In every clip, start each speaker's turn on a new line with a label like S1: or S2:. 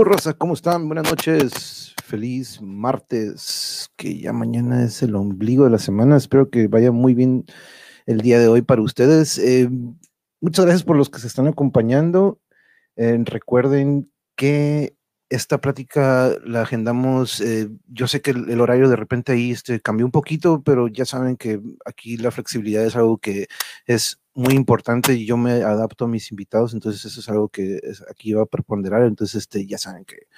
S1: ¿Qué hubo, Rosa? ¿Cómo están? Buenas noches. Feliz martes, que ya mañana es el ombligo de la semana. Espero que vaya muy bien el día de hoy para ustedes. Eh, muchas gracias por los que se están acompañando. Eh, recuerden que esta plática la agendamos. eh, yo sé que el, el horario de repente ahí este, cambió un poquito, pero ya saben que aquí la flexibilidad es algo que es muy importante y yo me adapto a mis invitados, entonces eso es algo que aquí va a preponderar, entonces este, ya saben que,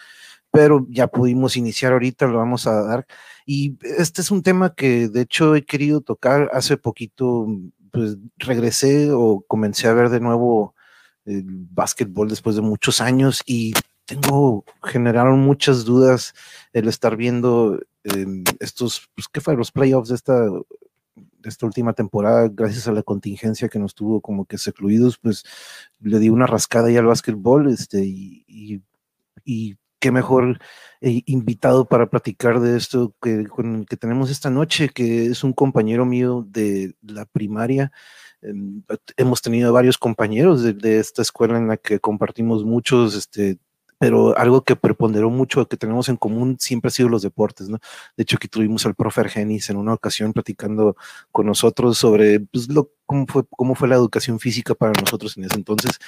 S1: pero ya pudimos iniciar ahorita, lo vamos a dar. Y este es un tema que de hecho he querido tocar hace poquito, pues regresé o comencé a ver de nuevo el básquetbol después de muchos años y tengo, generaron muchas dudas el estar viendo em, estos, pues, ¿qué fue? Los playoffs de esta, esta última temporada, gracias a la contingencia que nos tuvo como que secluidos, pues le di una rascada ahí al básquetbol, este, y, y, qué mejor eh, invitado para platicar de esto que con el que tenemos esta noche, que es un compañero mío de la primaria. Em, hemos tenido varios compañeros de, de esta escuela en la que compartimos muchos, este, pero algo que preponderó mucho, que tenemos en común, siempre ha sido los deportes, ¿no? De hecho, aquí tuvimos al profe Argenis en una ocasión platicando con nosotros sobre pues, lo, cómo, fue, cómo fue la educación física para nosotros en ese entonces.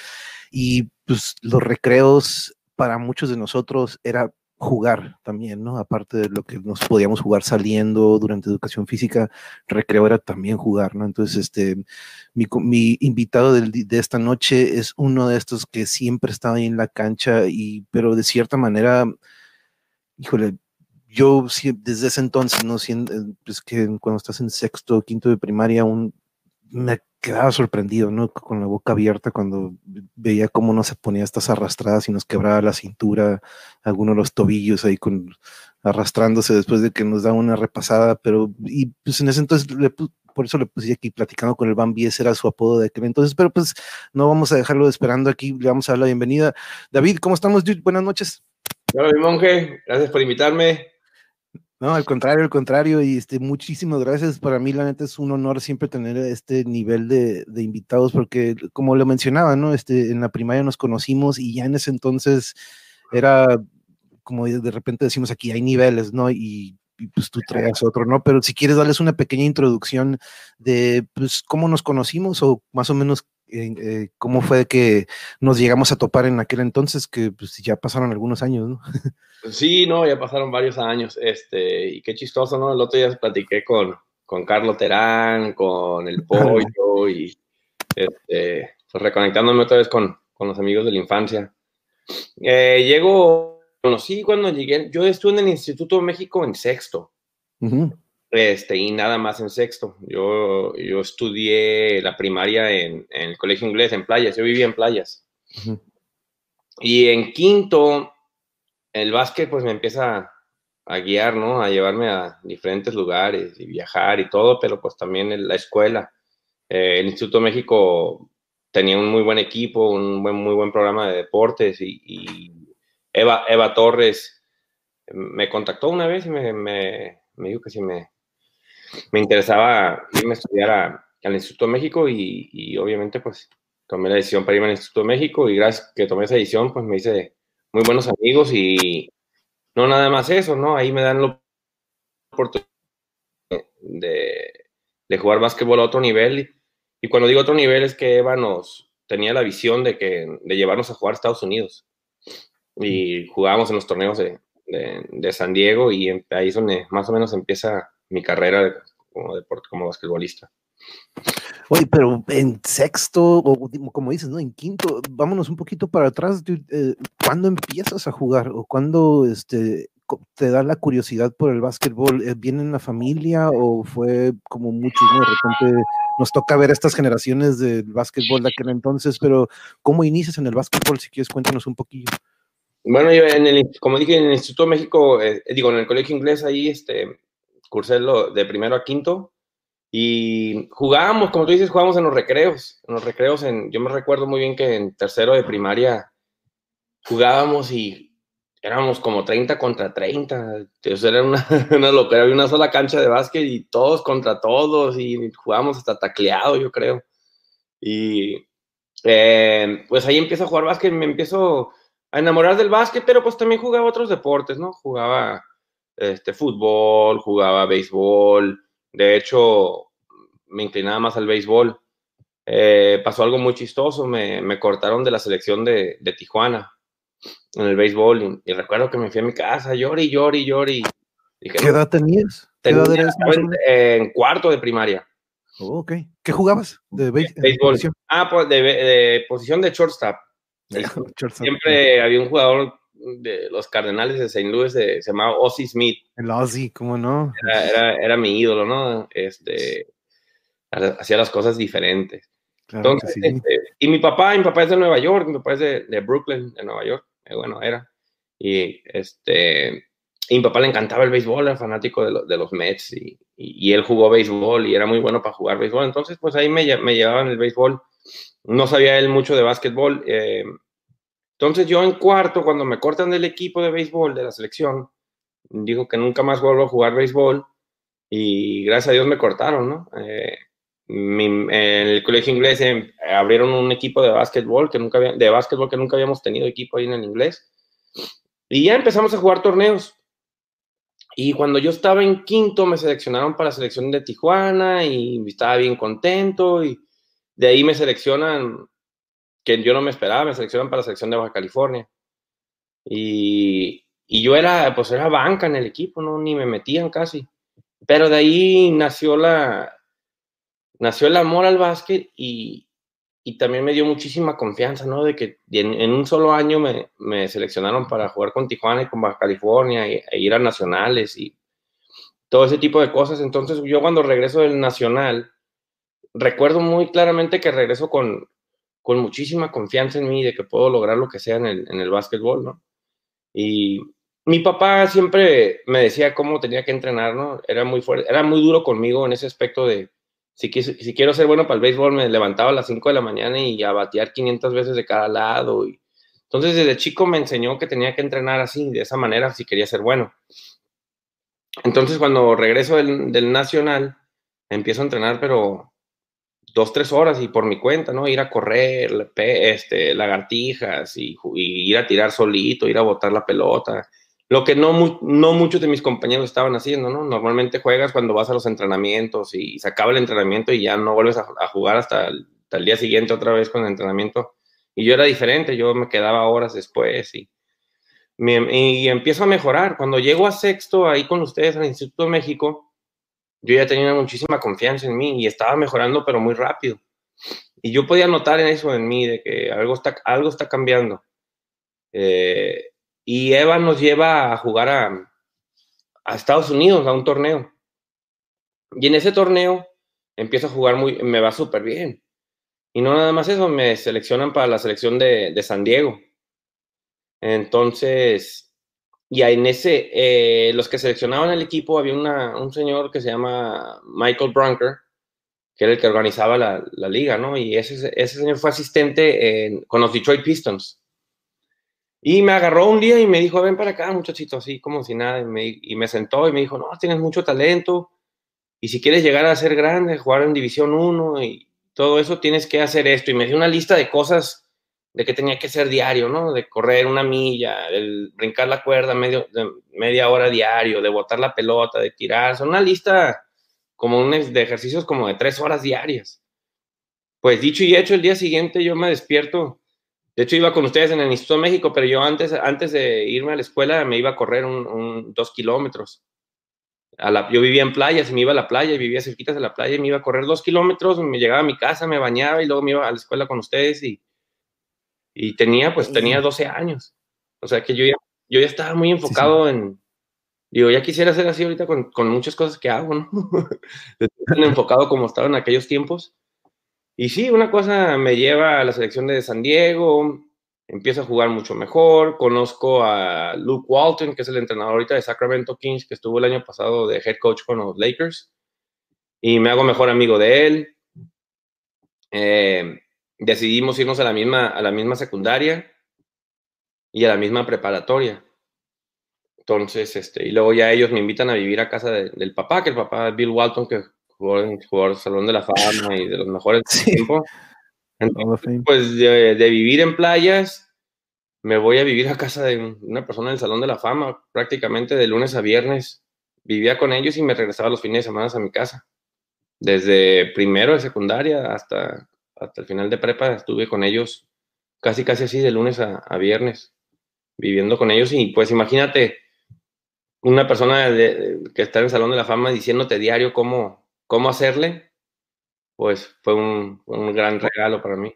S1: Y pues los recreos para muchos de nosotros era jugar también, ¿no? Aparte de lo que nos podíamos jugar saliendo durante educación física, recreo era también jugar, ¿no? Entonces, este, mi, mi invitado del de esta noche es uno de estos que siempre estaba ahí en la cancha y, pero de cierta manera, híjole, yo desde ese entonces, ¿no? Eh, pues que cuando estás en sexto, quinto de primaria, un, me quedaba sorprendido, ¿no? Con la boca abierta cuando veía cómo nos se ponía estas arrastradas y nos quebraba la cintura, algunos los tobillos ahí arrastrándose después de que nos daba una repasada, pero y pues en ese entonces le por eso le puse aquí platicando con el Bambi, ese era su apodo de aquel entonces, pero pues no vamos a dejarlo esperando aquí, le vamos a dar la bienvenida. David, ¿cómo estamos? Buenas noches.
S2: Hola, mi monje, gracias por invitarme.
S1: No, al contrario, al contrario, y este, muchísimas gracias. Para mí, la neta, es un honor siempre tener este nivel de, de invitados, porque como lo mencionaba, ¿no? Este, en la primaria nos conocimos y ya en ese entonces era como de repente decimos aquí, hay niveles, ¿no? Y, y, pues tú traes otro, ¿no? Pero si quieres darles una pequeña introducción de pues cómo nos conocimos o más o menos eh, cómo fue que nos llegamos a topar en aquel entonces, que pues ya pasaron algunos años, ¿no?
S2: Sí, no, ya pasaron varios años, este, y qué chistoso, ¿no? El otro día platiqué con, con Carlos Terán, con el Pollo, y este, pues reconectándome otra vez con, con los amigos de la infancia. Eh, llego, conocí cuando llegué, yo estuve en el Instituto de México en sexto,
S1: Ujú.
S2: Este, y nada más en sexto. Yo, yo estudié la primaria en, en el colegio inglés, en playas, yo vivía en playas.
S1: Ujú.
S2: Y en quinto, el básquet pues me empieza a guiar, ¿no? A llevarme a diferentes lugares y viajar y todo, pero pues también en la escuela. Eh, el Instituto México tenía un muy buen equipo, un buen, muy buen programa de deportes y, y Eva, Eva Torres me contactó una vez y me, me, me dijo que si me, me interesaba irme a estudiar al Instituto México y, obviamente pues tomé la decisión para irme al Instituto México y gracias que tomé esa decisión pues me hice muy buenos amigos y no nada más eso, ¿no? Ahí me dan la oportunidad de, jugar básquetbol a otro nivel y, cuando digo otro nivel es que Eva nos tenía la visión de que de llevarnos a jugar a Estados Unidos y jugábamos en los torneos de, de, San Diego y ahí es donde más o menos empieza mi carrera como deporte, como basquetbolista.
S1: Oye, pero en sexto, o como dices, ¿no? En quinto, vámonos un poquito para atrás. dude, eh, ¿Cuándo empiezas a jugar? ¿O cuándo este, te da la curiosidad por el básquetbol? Eh, ¿Viene en la familia o fue como muchos, ¿no? De repente nos toca ver estas generaciones del básquetbol de aquel entonces, pero ¿cómo inicias en el básquetbol? Si quieres, cuéntanos un poquillo.
S2: Bueno, yo en el, como dije, en el Instituto México, eh, digo, en el colegio inglés ahí, este, cursé de primero a quinto y jugábamos, como tú dices, jugábamos en los recreos, en los recreos, en, yo me recuerdo muy bien que en tercero de primaria jugábamos y éramos como 30 contra 30, entonces era una, una locura, había una sola cancha de básquet y todos contra todos y jugábamos hasta tacleado, yo creo. Y eh, pues ahí empiezo a jugar básquet, me empiezo a enamorar del básquet, pero pues también jugaba otros deportes, ¿no? Jugaba este, fútbol, jugaba béisbol. De hecho, me inclinaba más al béisbol. Eh, pasó algo muy chistoso, me, me, cortaron de la selección de, de Tijuana en el béisbol y, recuerdo que me fui a mi casa, llori, llori, llori.
S1: ¿Qué edad tenías? ¿Qué
S2: edad eres? En, cuarto de primaria.
S1: Oh, ok. ¿Qué jugabas?
S2: De béisbol. Ah, pues de, de, posición de shortstop. Siempre había un jugador de los Cardenales de St. Louis se llamaba Ozzy Smith.
S1: El Ozzy, ¿cómo no?
S2: Era, era, mi ídolo, ¿no? Este, hacía las cosas diferentes. Entonces, este, y mi papá, mi papá es de Nueva York, mi papá es de, de Brooklyn, de Nueva York, eh, bueno, era. Y este, y mi papá le encantaba el béisbol, era fanático de, de los Mets y, y, él jugó béisbol y era muy bueno para jugar béisbol. Entonces, pues ahí me, me llevaban el béisbol. No sabía él mucho de básquetbol. Eh, entonces yo en cuarto, cuando me cortan del equipo de béisbol, de la selección, digo que nunca más vuelvo a jugar béisbol y gracias a Dios me cortaron, ¿no? Eh, en el colegio inglés em, abrieron un equipo de básquetbol que nunca de básquetbol que nunca habíamos tenido equipo ahí en el inglés y ya empezamos a jugar torneos y cuando yo estaba en quinto me seleccionaron para la selección de Tijuana y estaba bien contento y de ahí me seleccionan que yo no me esperaba, me seleccionan para la selección de Baja California. Y, y, yo era, pues era banca en el equipo, ¿no? Ni me metían casi. Pero de ahí nació la, nació el amor al básquet y, y también me dio muchísima confianza, ¿no? De que en, un solo año me, me, seleccionaron para jugar con Tijuana y con Baja California e, e ir a nacionales y todo ese tipo de cosas. Entonces yo cuando regreso del nacional, recuerdo muy claramente que regreso con, con muchísima confianza en mí de que puedo lograr lo que sea en el, en el básquetbol, ¿no? Y mi papá siempre me decía cómo tenía que entrenar, ¿no? Era muy fuerte, era muy duro conmigo en ese aspecto de, si, si quiero ser bueno para el béisbol, me levantaba a las 5 de la mañana y a batear 500 veces de cada lado. Y, entonces, desde chico me enseñó que tenía que entrenar así, de esa manera, si quería ser bueno. Entonces, cuando regreso del, del Nacional, empiezo a entrenar, pero dos, tres horas y por mi cuenta, ¿no? Ir a correr, este, lagartijas y, ir a tirar solito, ir a botar la pelota. Lo que no, no muchos de mis compañeros estaban haciendo, ¿no? Normalmente juegas cuando vas a los entrenamientos y se acaba el entrenamiento y ya no vuelves a, jugar hasta el, día siguiente otra vez con el entrenamiento. Y yo era diferente, yo me quedaba horas después y, y empiezo a mejorar. Cuando llego a sexto ahí con ustedes al Instituto de México, yo ya tenía muchísima confianza en mí y estaba mejorando, pero muy rápido. Y yo podía notar en eso en mí, de que algo está, algo está cambiando. Eh, y Eva nos lleva a jugar a, a, Estados Unidos, a un torneo. Y en ese torneo empiezo a jugar muy, me va súper bien. Y no nada más eso, me seleccionan para la selección de, de San Diego. Entonces, y en ese, eh, los que seleccionaban el equipo, había un señor que se llama Michael Brunker, que era el que organizaba la, liga, ¿no? Y ese, ese señor fue asistente con los Detroit Pistons. Y me agarró un día y me dijo, ven para acá, muchachito, así como si nada. Y me, y me sentó y me dijo, no, tienes mucho talento. Y si quieres llegar a ser grande, jugar en División 1 y todo eso, tienes que hacer esto. Y me dio una lista de cosas de que tenía que ser diario, ¿no? De correr una milla, de brincar la cuerda medio, media hora diario, de botar la pelota, de tirar. Son una lista como un, de ejercicios como de tres horas diarias. Pues dicho y hecho, el día siguiente yo me despierto. De hecho, iba con ustedes en el Instituto de México, pero yo antes, antes de irme a la escuela me iba a correr un, dos kilómetros. Yo vivía en playas y me iba a la playa y vivía cerquita de la playa me iba a correr dos kilómetros, me llegaba a mi casa, me bañaba y luego me iba a la escuela con ustedes y, y tenía, pues tenía 12 años. O sea que yo ya, yo ya estaba muy enfocado en, digo, ya quisiera ser así ahorita con, con muchas cosas que hago, ¿no? tan enfocado como estaba en aquellos tiempos. Y sí, una cosa me lleva a la selección de San Diego, empiezo a jugar mucho mejor, conozco a Luke Walton, que es el entrenador ahorita de Sacramento Kings, que estuvo el año pasado de head coach con los Lakers, y me hago mejor amigo de él. Eh, decidimos irnos a la misma, a la misma secundaria y a la misma preparatoria. Entonces, este, y luego ya ellos me invitan a vivir a casa del papá, que el papá Bill Walton, que jugó en el Salón de la Fama y de los mejores sí. Entonces, pues de, vivir en playas, me voy a vivir a casa de una persona del Salón de la Fama, prácticamente de lunes a viernes. Vivía con ellos y me regresaba los fines de semana a mi casa. Desde primero de secundaria hasta, hasta el final de prepa estuve con ellos casi, casi así, de lunes a, viernes, viviendo con ellos. Y pues imagínate una persona que está en el Salón de la Fama diciéndote diario cómo, cómo hacerle, pues fue un, un gran regalo para mí.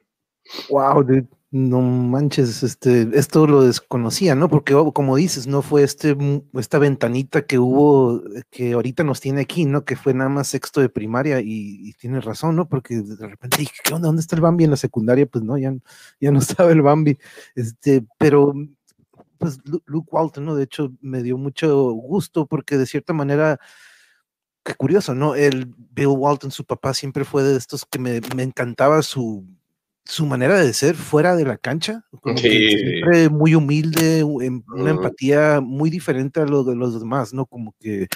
S1: Wow, dude. No manches, este, esto lo desconocía, ¿no? Porque oh, como dices, no fue este, esta ventanita que hubo, eh, que ahorita nos tiene aquí, ¿no? Que fue nada más sexto de primaria y, tienes razón, ¿no? Porque de repente dije, ¿qué onda? ¿Dónde está el Bambi en la secundaria? Pues no, ya, ya no estaba el Bambi. Este, pero pues Luke Walton, ¿no? De hecho, me dio mucho gusto porque de cierta manera, qué curioso, ¿no? El Bill Walton, su papá, siempre fue de estos que me, me encantaba su su manera de ser fuera de la cancha, siempre muy humilde, em, una empatía muy diferente a lo de los demás, ¿no? Como que,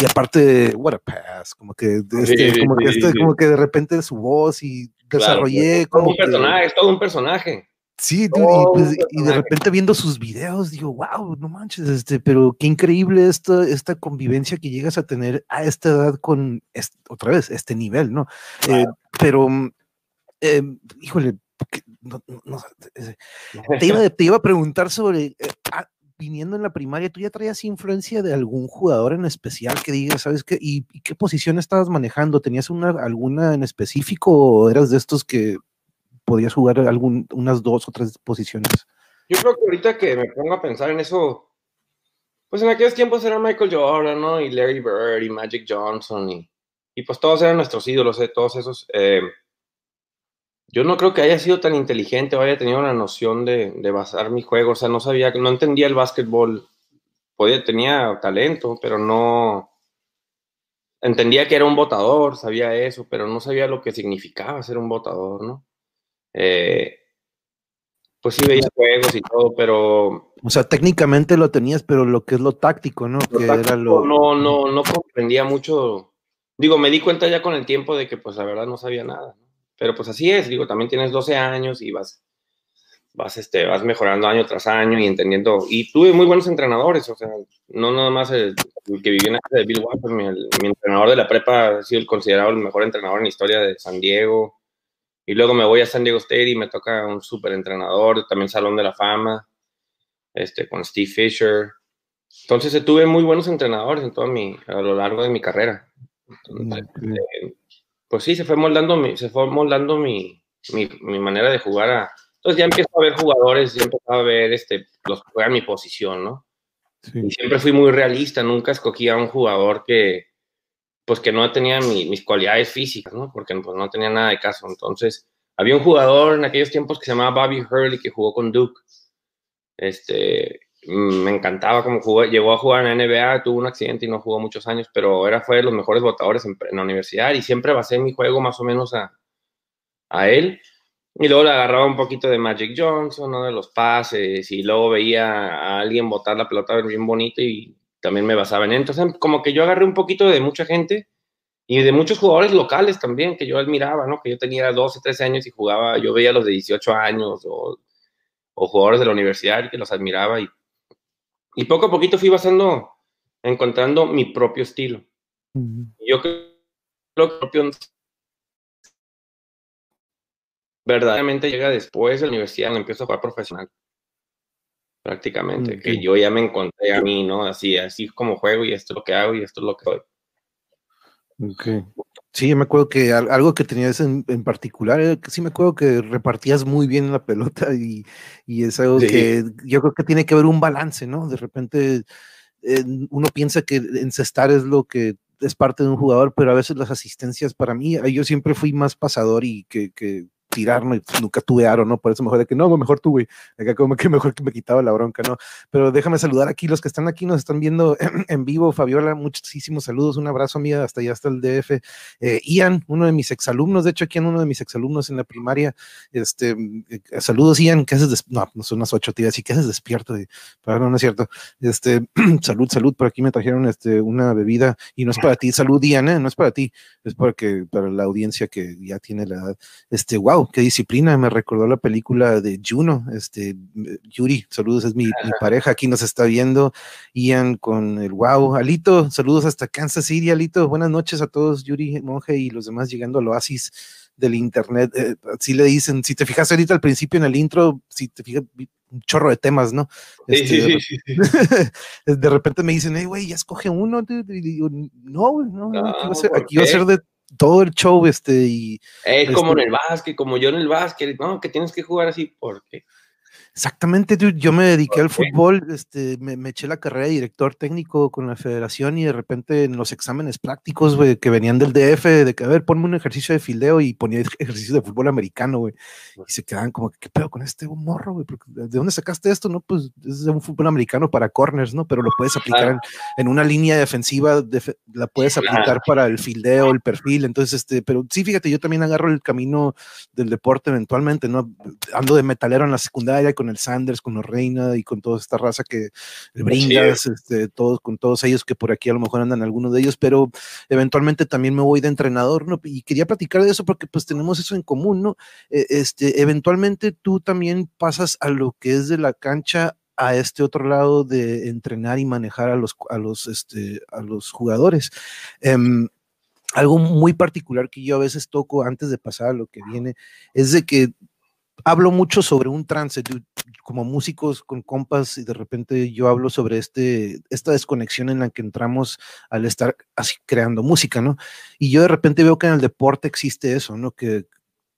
S1: y aparte, what a pass, como que, este, como, que este, como que de repente su voz y desarrollé
S2: como un personaje, es todo un personaje.
S1: Sí, pues, y, de repente viendo sus videos, digo, wow, no manches, este, pero qué increíble esta, esta convivencia que llegas a tener a esta edad con, otra vez, este nivel, ¿no? Eh, pero Em, híjole, te, iba, a preguntar sobre, eh, ah, viniendo en la primaria, ¿tú ya traías influencia de algún jugador en especial que digas, ¿sabes qué? ¿Y, qué posición estabas manejando? ¿Tenías una, alguna en específico o eras de estos que podías jugar algún, unas dos o tres posiciones?
S2: Yo creo que ahorita que me pongo a pensar en eso, pues en aquellos tiempos era Michael Jordan, ¿no? Y Larry Bird y Magic Johnson y, y pues todos eran nuestros ídolos, ¿eh? todos esos. Eh, yo no creo que haya sido tan inteligente o haya tenido la noción de, basar mi juego. O sea, no sabía, no entendía el básquetbol. Podía, tenía talento, pero no. Entendía que era un votador, sabía eso, pero no sabía lo que significaba ser un votador, ¿no? Eh, pues sí veía juegos y todo, pero.
S1: O sea, técnicamente lo tenías, pero lo que es lo táctico, ¿no? que
S2: era lo... No, no, no comprendía mucho. Digo, me di cuenta ya con el tiempo de que, pues, la verdad no sabía nada. Pero pues así es, digo, también tienes 12 años y vas, vas, este, vas mejorando año tras año y entendiendo. Y tuve muy buenos entrenadores, o sea, no nada más el, que viví en la casa de Bill Walton, mi, mi, entrenador de la prepa ha sido el considerado el mejor entrenador en la historia de San Diego. Y luego me voy a San Diego State y me toca un súper entrenador, también Salón de la Fama, este, con Steve Fisher. Entonces tuve muy buenos entrenadores en todo mi, a lo largo de mi carrera. Entonces, pues sí, se fue moldando mi, se fue moldando mi, mi, manera de jugar. A, entonces ya empiezo a ver jugadores, ya empezaba a ver este, los que juegan mi posición, ¿no? Y siempre fui muy realista, nunca escogía a un jugador que, pues que no tenía mis cualidades físicas, ¿no? Porque pues, no tenía nada de caso. Entonces, había un jugador en aquellos tiempos que se llamaba Bobby Hurley que jugó con Duke. Este, me encantaba cómo jugó, llegó a jugar en la NBA, tuvo un accidente y no jugó muchos años, pero era, fue de los mejores votadores en, la universidad y siempre basé mi juego más o menos a, a él. Y luego le agarraba un poquito de Magic Johnson, ¿no? de los pases, y luego veía a alguien botar la pelota bien bonito y también me basaba en él. Entonces, como que yo agarré un poquito de mucha gente y de muchos jugadores locales también que yo admiraba, ¿no? Que yo tenía 12, 13 años y jugaba, yo veía a los de 18 años o, o jugadores de la universidad que los admiraba y y poco a poquito fui basando, encontrando mi propio estilo. Yo creo que propio verdaderamente llega después de la universidad, cuando empiezo a jugar profesional. Prácticamente, que yo ya me encontré a mí, ¿no? Así, así como juego y esto es lo que hago y esto es lo que doy.
S1: Ok. Sí, me acuerdo que algo que tenías en, particular, eh, sí me acuerdo que repartías muy bien la pelota y, y es algo que yo creo que tiene que haber un balance, ¿no? De repente eh, uno piensa que encestar es lo que es parte de un jugador, pero a veces las asistencias para mí, yo siempre fui más pasador y que, que tirarme, pues, nunca tuve aro, ¿no? Por eso mejor de que no, mejor tú, güey. Acá como que mejor que me quitaba la bronca, ¿no? Pero déjame saludar aquí, los que están aquí nos están viendo en vivo. Fabiola, muchísimos saludos, un abrazo, amiga, hasta allá, hasta el DF. Eh, Ian, uno de mis exalumnos, de hecho, aquí en uno de mis exalumnos en la primaria, este, eh, saludos, Ian, ¿qué haces? No, no son las ocho, tías, así que haces despierto? Pero no, no es cierto. Este, salud, salud, por aquí me trajeron este, una bebida y no es para ti, salud, Ian, ¿eh? no es para ti, es porque para la audiencia que ya tiene la edad. Este, wow, wow, qué disciplina, me recordó la película de Juno, este, Yuri, saludos, es mi, pareja, aquí nos está viendo, Ian con el wow, Alito, saludos hasta Kansas City, Alito, buenas noches a todos, Yuri, Monje y los demás llegando al oasis del internet, eh, así le dicen, si te fijas ahorita al principio en el intro, si te fijas, un chorro de temas, ¿no?
S2: Sí, sí, este, sí,
S1: de repente me dicen, hey, güey, ya escoge uno, y digo, no, no, aquí va a ser de todo el show, este, y...
S2: Es como en
S1: este
S2: el básquet, como yo en el básquet, no, que tienes que jugar así, porque...
S1: Exactamente, yo me dediqué al fútbol, este, me, eché la carrera de director técnico con la federación y de repente en los exámenes prácticos, güey, que venían del DF, de que, a ver, ponme un ejercicio de fildeo y ponía ejercicio de fútbol americano, güey, y se quedaban como, ¿qué pedo con este morro, güey? ¿De dónde sacaste esto? No, pues es de un fútbol americano para corners, ¿no? Pero lo puedes aplicar en, una línea defensiva, la puedes aplicar para el fildeo, el perfil, entonces, este, pero sí, fíjate, yo también agarro el camino del deporte eventualmente, ¿no? Ando de metalero en la secundaria con el Sanders, con los Reina y con toda esta raza que brindas, este, todos, con todos ellos que por aquí a lo mejor andan algunos de ellos, pero eventualmente también me voy de entrenador, ¿no? Y quería platicar de eso porque pues tenemos eso en común, ¿no? E, este, eventualmente tú también pasas a lo que es de la cancha a este otro lado de entrenar y manejar a los, a los, este, a los jugadores. Em, algo muy particular que yo a veces toco antes de pasar a lo que viene es de que hablo mucho sobre un trance, como músicos con compas, y de repente yo hablo sobre este, esta desconexión en la que entramos al estar así creando música, ¿no? Y yo de repente veo que en el deporte existe eso, ¿no? Que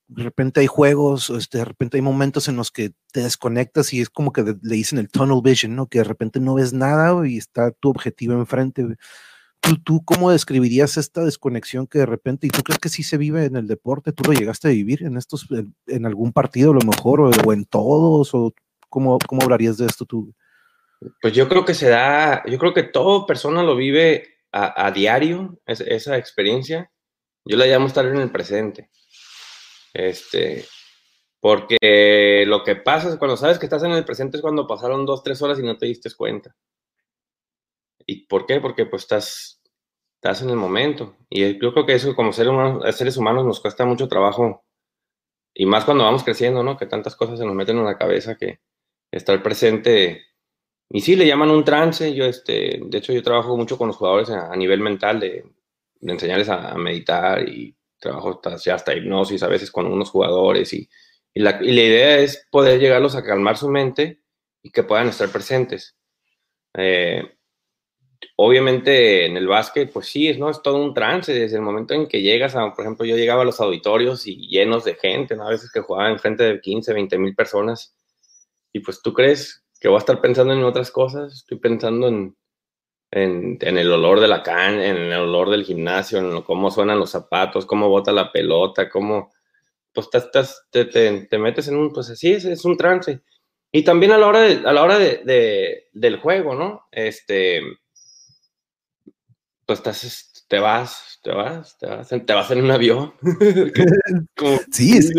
S1: de repente hay juegos, este, de repente hay momentos en los que te desconectas y es como que le dicen el tunnel vision, ¿no? Que de repente no ves nada y está tu objetivo enfrente. ¿Tú, cómo describirías esta desconexión que de repente, y tú crees que sí se vive en el deporte? ¿Tú lo llegaste a vivir en estos, en, algún partido a lo mejor, o, en todos? ¿O cómo, cómo hablarías de esto tú?
S2: Pues yo creo que se da, yo creo que toda persona lo vive a, diario, esa experiencia. Yo la llamo estar en el presente. Este, porque lo que pasa es cuando sabes que estás en el presente es cuando pasaron dos, tres horas y no te diste cuenta. ¿Y por qué? Porque pues estás, estás en el momento. Y yo creo que eso como seres humanos, seres humanos nos cuesta mucho trabajo. Y más cuando vamos creciendo, ¿no? Que tantas cosas se nos meten en la cabeza que estar presente. Y sí, le llaman un trance. Yo, este, de hecho, yo trabajo mucho con los jugadores a, nivel mental de, enseñarles a, meditar y trabajo hasta, hasta hipnosis a veces con unos jugadores. Y, y, la, y la idea es poder llegarlos a calmar su mente y que puedan estar presentes. Eh, obviamente en el básquet, pues sí, es, ¿no? es todo un trance desde el momento en que llegas a, por ejemplo, yo llegaba a los auditorios y llenos de gente, ¿no? a veces que jugaba en frente de 15, 20 mil personas, y pues tú crees que voy a estar pensando en otras cosas, estoy pensando en, en, el olor de la caña, en el olor del gimnasio, en cómo suenan los zapatos, cómo bota la pelota, cómo, pues estás, te, te, metes en un, pues así es, es un trance. Y también a la hora, a la hora de, del juego, ¿no? Este, pues estás, te vas, te vas, te vas, te vas en un avión.
S1: sí, es,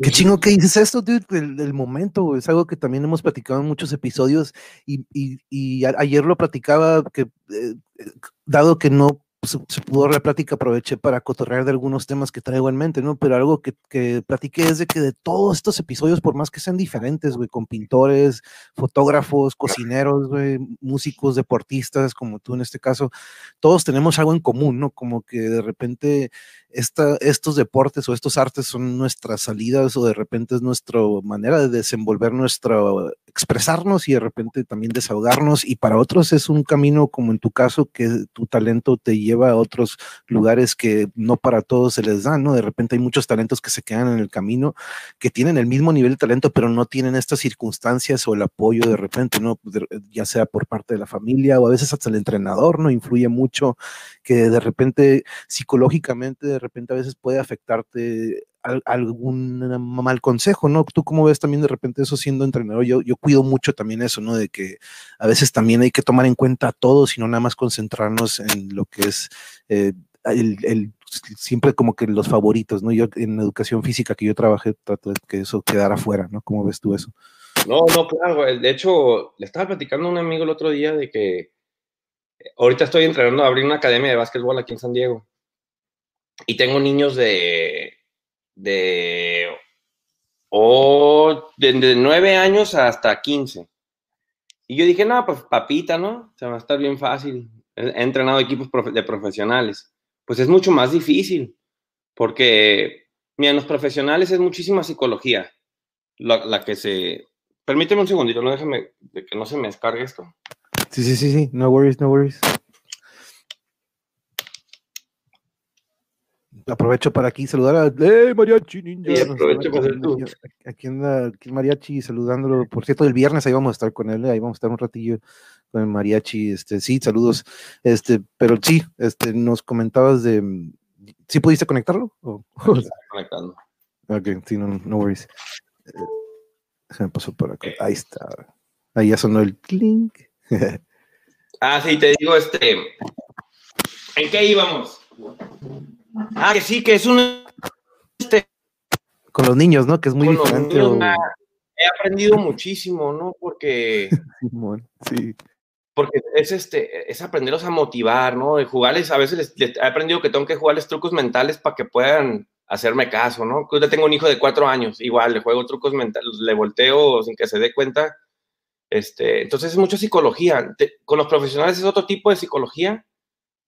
S1: Qué chingo que dices esto, dude, el, momento, es algo que también hemos platicado en muchos episodios y, y, ayer lo platicaba que, eh, dado que no se, pudo dar la plática, aproveché para cotorrear de algunos temas que traigo en mente, ¿no? Pero algo que, que platiqué es de que de todos estos episodios, por más que sean diferentes, güey, con pintores, fotógrafos, cocineros, güey, músicos, deportistas, como tú en este caso, todos tenemos algo en común, ¿no? Como que de repente esta, estos deportes o estos artes son nuestras salidas o de repente es nuestra manera de desenvolver nuestra, expresarnos y de repente también desahogarnos y para otros es un camino como en tu caso que tu talento te lleva a otros lugares que no para todos se les dan, ¿no? De repente hay muchos talentos que se quedan en el camino, que tienen el mismo nivel de talento, pero no tienen estas circunstancias o el apoyo de repente, ¿no? Ya sea por parte de la familia o a veces hasta el entrenador, ¿no? Influye mucho que de repente psicológicamente de repente a veces puede afectarte algún mal consejo, ¿no? Tú cómo ves también de repente eso siendo entrenador, yo, yo cuido mucho también eso, ¿no? De que a veces también hay que tomar en cuenta todo, sino nada más concentrarnos en lo que es eh, el, siempre como que los favoritos, ¿no? Yo en educación física que yo trabajé, trato de que eso quedara afuera, ¿no? ¿Cómo ves tú eso?
S2: No, no, claro, de hecho, le estaba platicando a un amigo el otro día de que eh, ahorita estoy entrenando a abrir una academia de básquetbol aquí en San Diego y tengo niños de de, o de, 9 años hasta 15. Y yo dije, no, pues papita, ¿no? Se va a estar bien fácil. He entrenado equipos de profesionales. Pues es mucho más difícil, porque, mira, los profesionales es muchísima psicología, la, la que se... Permíteme un segundito, no déjame, de que no se me descargue esto.
S1: Sí, sí, sí, sí, no worries, no worries. Aprovecho para aquí saludar a ¡Eh, Mariachi Ninja! Sí, aprovecho para aquí, anda aquí Mariachi saludándolo. Por cierto, el viernes ahí vamos a estar con él, ahí vamos a estar un ratillo con el Mariachi. Este, sí, saludos. Este, pero sí, este, nos comentabas de. ¿Sí pudiste conectarlo? ¿O? Conectando. Ok, sí, no, no worries. se me pasó por acá. Ahí está. Ahí ya sonó el clink.
S2: ah, sí, te digo, este. ¿En qué íbamos? Ah, que sí, que es un. Este,
S1: con los niños, ¿no? Que es muy diferente.
S2: he aprendido muchísimo, ¿no? Porque. sí. Porque es este, es aprenderlos a motivar, ¿no? De jugarles, a veces les, he aprendido que tengo que jugarles trucos mentales para que puedan hacerme caso, ¿no? Yo tengo un hijo de cuatro años, igual, le juego trucos mentales, le volteo sin que se dé cuenta. Este, entonces es mucha psicología. con los profesionales es otro tipo de psicología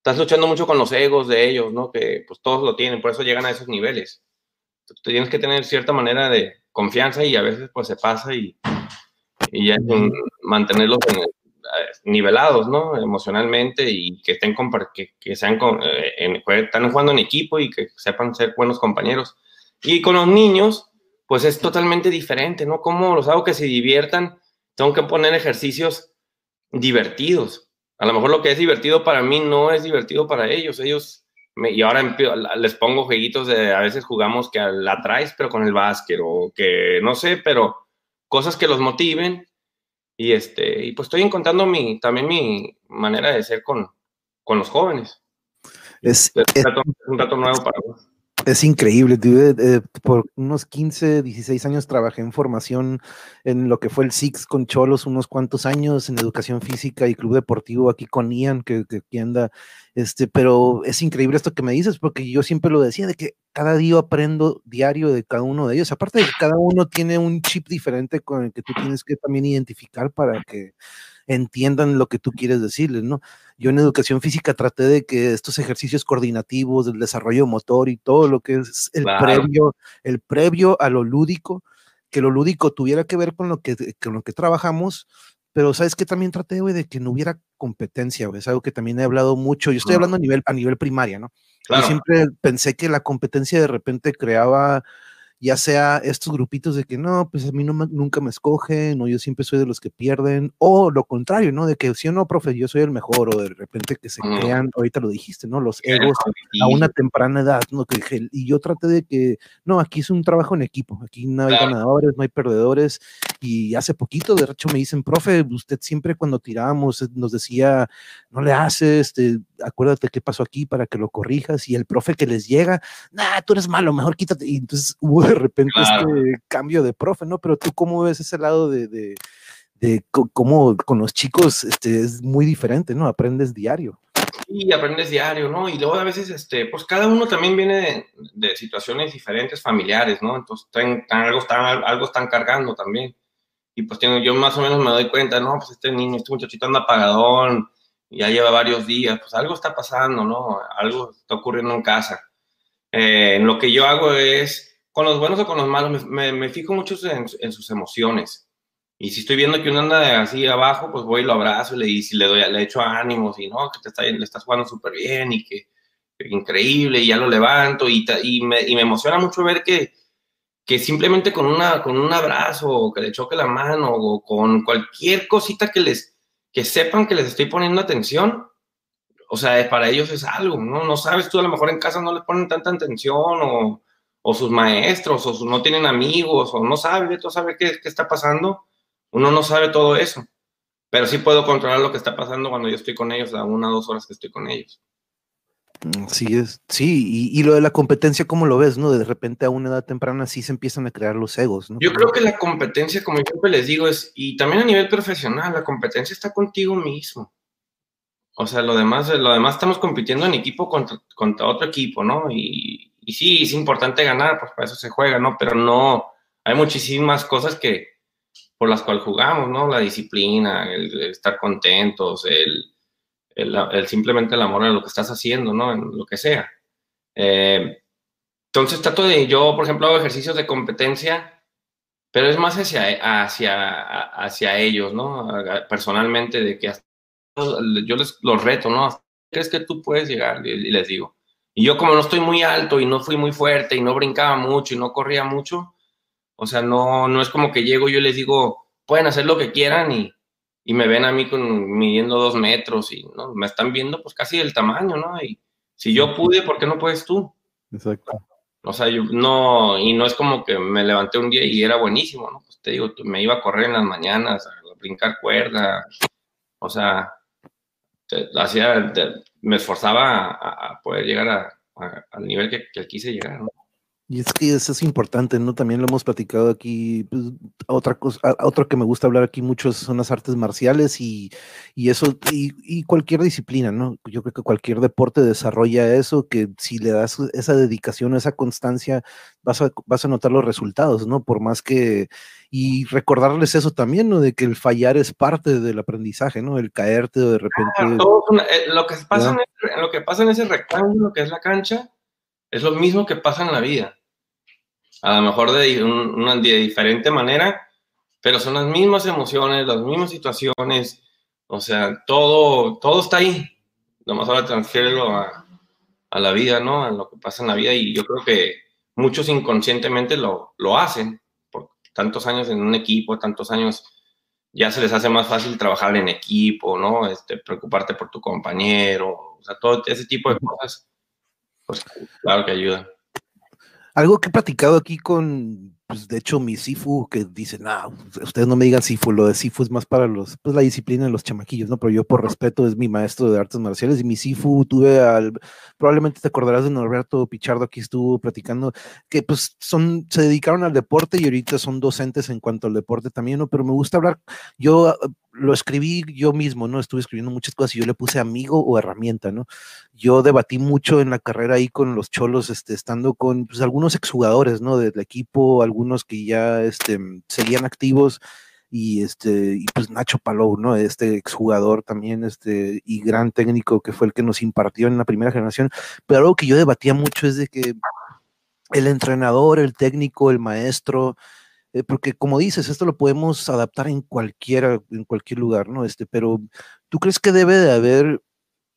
S2: estás luchando mucho con los egos de ellos, ¿no? Que pues todos lo tienen, por eso llegan a esos niveles. tienes que tener cierta manera de confianza y a veces pues se pasa y, y ya mantenerlos eh, nivelados, ¿no? Emocionalmente y que estén que, que sean eh, en, están jugando en equipo y que sepan ser buenos compañeros. Y con los niños, pues es totalmente diferente, ¿no? ¿Cómo los hago que se diviertan? Tengo que poner ejercicios divertidos a lo mejor lo que es divertido para mí no es divertido para ellos. Ellos, me, y ahora les pongo jueguitos de, a veces jugamos que la traes, pero con el básquet, o que no sé, pero cosas que los motiven. Y, este, y pues estoy encontrando mi, también mi manera de ser con, con los jóvenes.
S1: Es, un dato nuevo para vos. Es increíble, eh, por unos 15, 16 años trabajé en formación en lo que fue el SIX con Cholos, unos cuantos años en educación física y club deportivo aquí con Ian, que, que, anda, este, pero es increíble esto que me dices, porque yo siempre lo decía, de que cada día aprendo diario de cada uno de ellos, aparte de que cada uno tiene un chip diferente con el que tú tienes que también identificar para que entiendan lo que tú quieres decirles, ¿no? Yo en educación física traté de que estos ejercicios coordinativos del desarrollo motor y todo lo que es el previo, el previo a lo lúdico, que lo lúdico tuviera que ver con lo que, con lo que trabajamos, pero sabes que también traté, güey, de que no hubiera competencia, güey, es algo que también he hablado mucho, yo estoy hablando a nivel, a nivel primaria, ¿no? Yo siempre pensé que la competencia de repente creaba ya sea estos grupitos de que no, pues a mí no nunca me escogen, o yo siempre soy de los que pierden, o lo contrario, ¿no? De que si o no, profe, yo soy el mejor, o de repente que se crean, ahorita lo dijiste, ¿no? Los egos a una temprana edad, ¿no? Que, y yo traté de que, no, aquí es un trabajo en equipo, aquí no hay ganadores, no hay perdedores, y hace poquito, de hecho, me dicen, profe, usted siempre cuando tirábamos eh, nos decía, no le haces, acuérdate qué pasó aquí para que lo corrijas, y el profe que les llega, nah, tú eres malo, mejor quítate, y entonces hubo de repente este cambio de profe, ¿no? Pero tú cómo ves ese lado de, de, de cómo con los chicos este, es muy diferente, ¿no? Aprendes diario.
S2: Y aprendes diario, ¿no? Y luego a veces, este, pues cada uno también viene de, situaciones diferentes, familiares, ¿no? Entonces algo, están, algo están cargando también. Y pues tengo, yo más o menos me doy cuenta, no, pues este niño, este muchachito anda apagadón, ya lleva varios días, pues algo está pasando, ¿no? Algo está ocurriendo en casa. Eh, lo que yo hago es con los buenos o con los malos, me, fijo mucho en, sus emociones. Y si estoy viendo que uno anda así abajo, pues voy y lo abrazo y le, y si le, doy, le echo ánimos y no, que te está, le estás jugando súper bien y que, increíble y ya lo levanto y, y, me, y, me, emociona mucho ver que, que simplemente con, una, con un abrazo o que le choque la mano o con cualquier cosita que les que sepan que les estoy poniendo atención, o sea, para ellos es algo, ¿no? No sabes, tú a lo mejor en casa no les ponen tanta atención o, o sus maestros, o no tienen amigos, o no sabe, tú sabe qué, qué está pasando. Uno no sabe todo eso, pero sí puedo controlar lo que está pasando cuando yo estoy con ellos, a una o dos horas que estoy con ellos.
S1: Mm, sí, es, sí, y, lo de la competencia, ¿cómo lo ves? ¿No? De repente a una edad temprana sí se empiezan a crear los egos, ¿no?
S2: Yo creo que la competencia, como yo siempre les digo, es, y también a nivel profesional, la competencia está contigo mismo. O sea, lo demás, lo demás estamos compitiendo en equipo contra, contra otro equipo, ¿no? Y, y sí, es importante ganar, pues para eso se juega, ¿no? Pero no, hay muchísimas cosas que por las cuales jugamos, ¿no? La disciplina, el, estar contentos, el, el, simplemente el amor a lo que estás haciendo, ¿no? En lo que sea. Eh, entonces trato de, yo, por ejemplo, hago ejercicios de competencia, pero es más hacia, hacia, hacia ellos, ¿no? Personalmente, de que yo les los reto, ¿no? ¿Crees que tú puedes llegar? Y, les digo. Y yo como no estoy muy alto y no fui muy fuerte y no brincaba mucho y no corría mucho, o sea, no, no es como que llego y yo les digo, pueden hacer lo que quieran y, y me ven a mí con, midiendo dos metros y ¿no? me están viendo pues casi del tamaño, ¿no? Y si yo pude, ¿por qué no puedes tú?
S1: Exacto.
S2: O sea, yo no, y no es como que me levanté un día y era buenísimo, ¿no? Pues te digo, me iba a correr en las mañanas, a brincar cuerda, o sea, hacía, me esforzaba a, poder llegar al nivel que, quise llegar.
S1: Y es que eso es importante, ¿no? También lo hemos platicado aquí. Pues, otra cosa, otro que me gusta hablar aquí mucho son las artes marciales y, y eso, y, cualquier disciplina, ¿no? Yo creo que cualquier deporte desarrolla eso, que si le das esa dedicación, esa constancia, vas a, vas a notar los resultados, ¿no? Por más que, y recordarles eso también, ¿no? De que el fallar es parte del aprendizaje, ¿no? El caerte de repente.
S2: Eh, lo, que pasa en, lo que pasa en ese rectángulo que es la cancha es lo mismo que pasa en la vida. A lo mejor de una de diferente manera, pero son las mismas emociones, las mismas situaciones. O sea, todo, todo está ahí. Nomás ahora transfiérelo a, a la vida, ¿no? A lo que pasa en la vida. Y yo creo que muchos inconscientemente lo, lo hacen. Tantos años en un equipo, tantos años ya se les hace más fácil trabajar en equipo, ¿no? Este, preocuparte por tu compañero, o sea, todo ese tipo de cosas pues claro que ayuda.
S1: Algo que he platicado aquí con, pues de hecho, mi Sifu, que dice, no, ustedes no me digan Sifu, lo de Sifu es más para los, pues la disciplina de los chamaquillos, ¿no? Pero yo por respeto es mi maestro de artes marciales y mi Sifu tuve al, probablemente te acordarás de Norberto Pichardo, aquí estuvo platicando, que pues son, se dedicaron al deporte y ahorita son docentes en cuanto al deporte también, ¿no? Pero me gusta hablar, yo lo escribí yo mismo, ¿no? Estuve escribiendo muchas cosas y yo le puse amigo o herramienta, ¿no? Yo debatí mucho en la carrera ahí con los cholos, este, estando con pues, algunos exjugadores, ¿no? Del equipo, algunos que ya este, seguían activos y este, y pues Nacho Palou, ¿no? Este exjugador también, este, y gran técnico que fue el que nos impartió en la primera generación. Pero algo que yo debatía mucho es de que el entrenador, el técnico, el maestro, eh, porque como dices, esto lo podemos adaptar en cualquiera, en cualquier lugar, ¿no? Este, pero ¿tú crees que debe de haber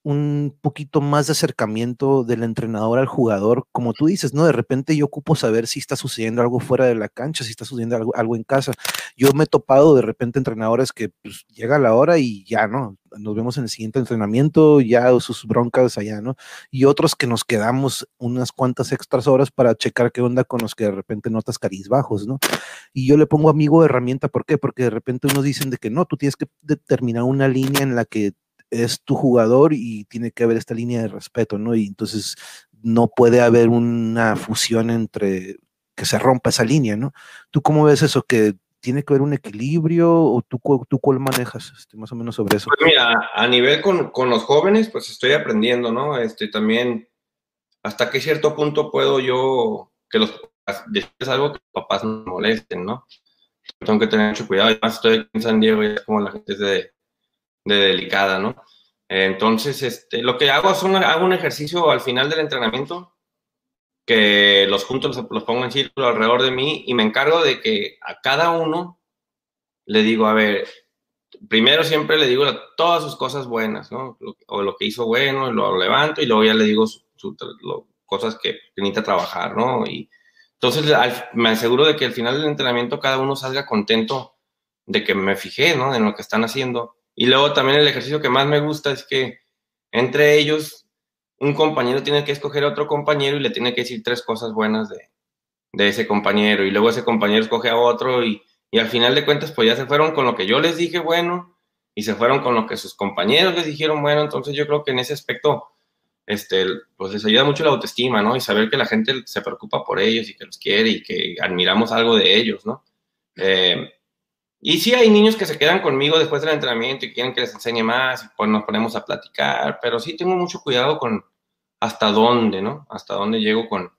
S1: un poquito más de acercamiento del entrenador al jugador, como tú dices, ¿no? De repente yo ocupo saber si está sucediendo algo fuera de la cancha, si está sucediendo algo, en casa. Yo me he topado de repente entrenadores que pues, llega la hora y ya, ¿no? Nos vemos en el siguiente entrenamiento, ya sus broncas allá, ¿no? Y otros que nos quedamos unas cuantas extras horas para checar qué onda con los que de repente notas cariz bajos, ¿no? Y yo le pongo amigo herramienta, ¿por qué? Porque de repente unos dicen de que no, tú tienes que determinar una línea en la que es tu jugador y tiene que haber esta línea de respeto, ¿no? Y entonces no puede haber una fusión entre que se rompa esa línea, ¿no? ¿Tú cómo ves eso? ¿Que tiene que haber un equilibrio o tú, tú cuál manejas este, más o menos sobre eso?
S2: Pues mira, a nivel con, con, los jóvenes, pues estoy aprendiendo, ¿no? Este, también, hasta qué cierto punto puedo yo, que los es algo que los papás no molesten, ¿no? Tengo que tener mucho cuidado. Además, estoy en San Diego y es como la gente de, de delicada, ¿no? Entonces, este, lo que hago es un, hago un ejercicio al final del entrenamiento, que los juntos los, pongo en círculo alrededor de mí y me encargo de que a cada uno le digo, a ver, primero siempre le digo todas sus cosas buenas, ¿no? o lo que hizo bueno, lo levanto y luego ya le digo cosas que, necesita trabajar, ¿no? Y entonces me aseguro de que al final del entrenamiento cada uno salga contento de que me fijé, ¿no? En lo que están haciendo y luego también el ejercicio que más me gusta es que entre ellos un compañero tiene que escoger a otro compañero y le tiene que decir tres cosas buenas de, de ese compañero. Y luego ese compañero escoge a otro y, y, al final de cuentas pues ya se fueron con lo que yo les dije bueno y se fueron con lo que sus compañeros les dijeron bueno. Entonces yo creo que en ese aspecto este, pues les ayuda mucho la autoestima, ¿no? Y saber que la gente se preocupa por ellos y que los quiere y que admiramos algo de ellos, ¿no? Eh, y sí hay niños que se quedan conmigo después del entrenamiento y quieren que les enseñe más, y pues nos ponemos a platicar, pero sí tengo mucho cuidado con hasta dónde, ¿no? Hasta dónde llego con,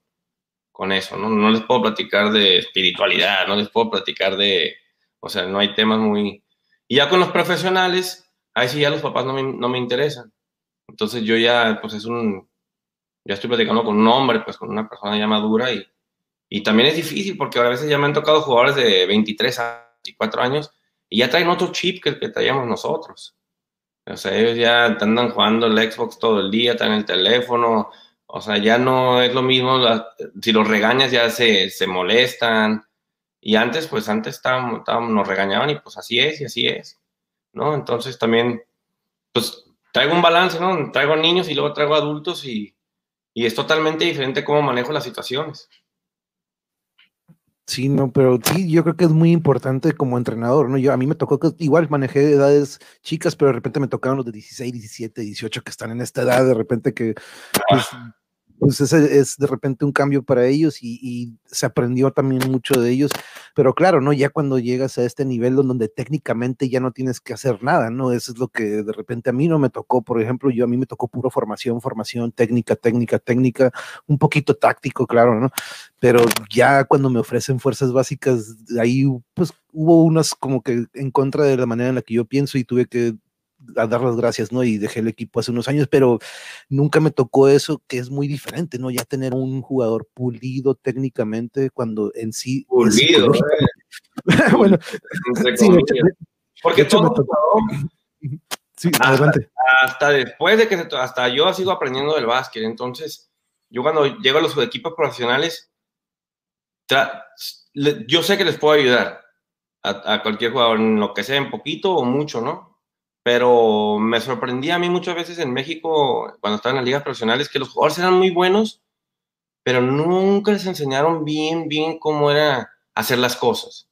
S2: con eso, ¿no? No les puedo platicar de espiritualidad, no les puedo platicar de, o sea, no hay temas muy... Y ya con los profesionales, ahí sí ya los papás no me, no me interesan. Entonces yo ya, pues es un, ya estoy platicando con un hombre, pues con una persona ya madura y, y también es difícil porque a veces ya me han tocado jugadores de 23 a 24 años y ya traen otro chip que el que traíamos nosotros. O sea, ellos ya andan jugando el Xbox todo el día, están en el teléfono, o sea, ya no es lo mismo, si los regañas ya se, se molestan. Y antes, pues antes estábamos, nos regañaban y pues así es y así es, ¿no? Entonces también, pues traigo un balance, ¿no? Traigo niños y luego traigo adultos y, y es totalmente diferente cómo manejo las situaciones.
S1: Sí, no, pero sí, yo creo que es muy importante como entrenador, ¿no? Yo a mí me tocó que igual manejé edades chicas, pero de repente me tocaron los de 16, 17, 18 que están en esta edad, de repente que pues, pues ese es de repente un cambio para ellos y, se aprendió también mucho de ellos, pero claro, ¿no? Ya cuando llegas a este nivel donde técnicamente ya no tienes que hacer nada, ¿no? Eso es lo que de repente a mí no me tocó, por ejemplo, yo a mí me tocó puro formación, formación, técnica, técnica, técnica, un poquito táctico, claro, ¿no? Pero ya cuando me ofrecen fuerzas básicas, ahí pues hubo unas como que en contra de la manera en la que yo pienso y tuve que a dar las gracias, ¿no? Y dejé el equipo hace unos años, pero nunca me tocó eso, que es muy diferente, ¿no? Ya tener un jugador pulido técnicamente cuando en sí...
S2: Pulido, eh. bueno, sí, porque todo
S1: Sí, adelante.
S2: Hasta después de que hasta yo sigo aprendiendo del básquet, entonces yo cuando llego a los equipos profesionales, yo sé que les puedo ayudar a, a, cualquier jugador, en lo que sea, en poquito o mucho, ¿no? Pero me sorprendía a mí muchas veces en México, cuando estaba en las ligas profesionales, que los jugadores eran muy buenos, pero nunca les enseñaron bien, bien cómo era hacer las cosas,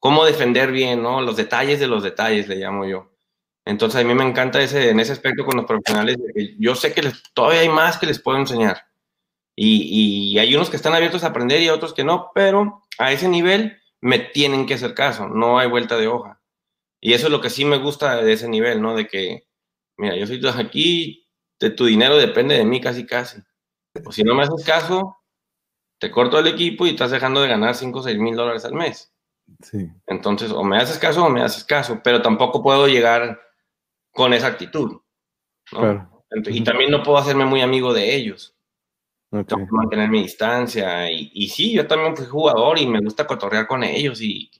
S2: cómo defender bien, ¿no? Los detalles de los detalles, le llamo yo. Entonces a mí me encanta ese, en ese aspecto con los profesionales, yo sé que les, todavía hay más que les puedo enseñar. Y, y hay unos que están abiertos a aprender y otros que no, pero a ese nivel me tienen que hacer caso, no hay vuelta de hoja. Y eso es lo que sí me gusta de ese nivel, ¿no? De que, mira, yo soy aquí, de tu dinero depende de mí casi casi. O si no me haces caso, te corto el equipo y estás dejando de ganar 5 o 6 mil dólares al mes. Sí. Entonces, o me haces caso o me haces caso, pero tampoco puedo llegar con esa actitud. ¿no? y también no puedo hacerme muy amigo de ellos. Tengo que mantener mi distancia. Y, y, sí, yo también fui jugador y me gusta cotorrear con ellos y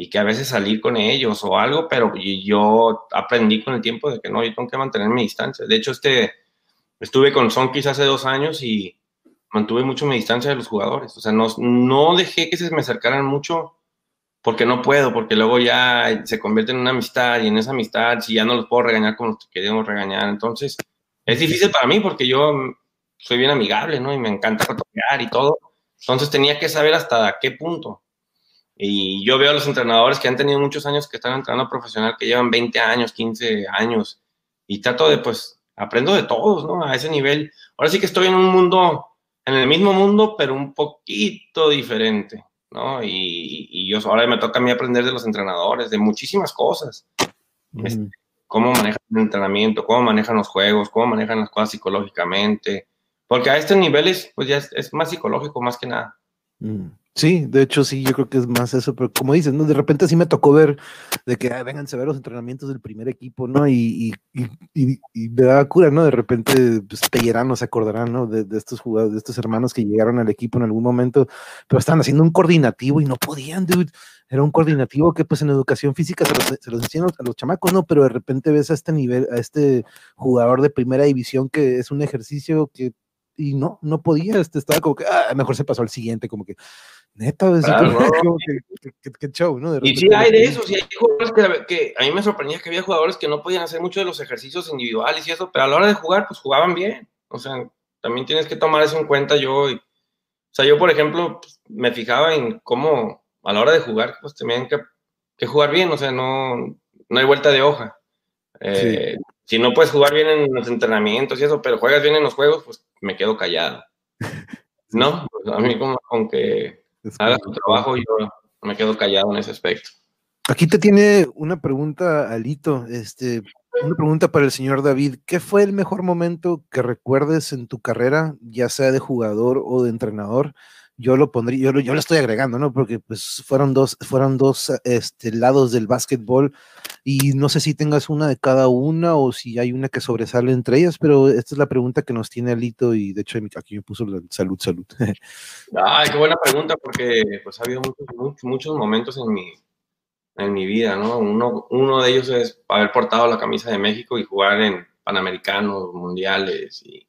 S2: y que a veces salir con ellos o algo, pero yo aprendí con el tiempo de que no, yo tengo que mantener mi distancia. De hecho, este, estuve con Sonkis hace dos años y mantuve mucho mi distancia de los jugadores. O sea, no, no dejé que se me acercaran mucho porque no puedo, porque luego ya se convierte en una amistad y en esa amistad, si ya no los puedo regañar como los que queremos regañar, entonces es difícil para mí porque yo soy bien amigable, ¿no? Y me encanta cotorrear y todo. Entonces tenía que saber hasta qué punto. Y yo veo a los entrenadores que han tenido muchos años que están entrenando profesional, que llevan 20 años, 15 años, y trato de, pues, aprendo de todos, ¿no? A ese nivel. Ahora sí que estoy en un mundo, en el mismo mundo, pero un poquito diferente, ¿no? Y, y yo ahora me toca a mí aprender de los entrenadores, de muchísimas cosas. Este, cómo manejan el entrenamiento, cómo manejan los juegos, cómo manejan las cosas psicológicamente. Porque a estos niveles, pues ya es, más psicológico más que nada.
S1: Mm. Sí, de hecho sí, yo creo que es más eso, pero como dices, ¿no? De repente sí me tocó ver de que ah, vengan a ver los entrenamientos del primer equipo, ¿no? Y, y, y, y me daba cura, ¿no? De repente pues, Pellerano se acordarán, ¿no? De, de, estos jugadores, de estos hermanos que llegaron al equipo en algún momento, pero estaban haciendo un coordinativo y no podían, dude. Era un coordinativo que pues en educación física se los, se los enseñan a los chamacos, ¿no? Pero de repente ves a este nivel, a este jugador de primera división que es un ejugador que y no, no podía, este, estaba como que, ah, mejor se pasó al siguiente, como que, neta, qué, show, ¿no?
S2: y sí hay de eso, sí hay jugadores que, que, a mí me sorprendía que había jugadores que no podían hacer mucho de los ejercicios individuales y eso, pero a la hora de jugar, pues jugaban bien, o sea, también tienes que tomar eso en cuenta yo, o sea, yo, por ejemplo, pues, me fijaba en cómo a la hora de jugar, pues tenían que, que jugar bien, o sea, no, no hay vuelta de hoja. Eh, si no puedes jugar bien en los entrenamientos y eso, pero juegas bien en los juegos, pues me quedo callado. ¿No? Pues, a mí como aunque haga tu trabajo, yo me quedo callado en ese aspecto.
S1: Aquí te tiene una pregunta, Alito, este, una pregunta para el señor David. ¿Qué fue el mejor momento que recuerdes en tu carrera, ya sea de jugador o de entrenador, yo lo pondría, yo, yo lo estoy agregando, ¿no? Porque pues fueron dos, fueron dos este, lados del básquetbol y no sé si tengas una de cada una o si hay una que sobresale entre ellas, pero esta es la pregunta que nos tiene Alito y de hecho aquí me puso la salud, salud.
S2: Ay, qué buena pregunta porque pues ha habido muchos, muchos, momentos en mi, en mi vida, ¿no? Uno, uno de ellos es haber portado la camisa de México y jugar en Panamericanos, Mundiales y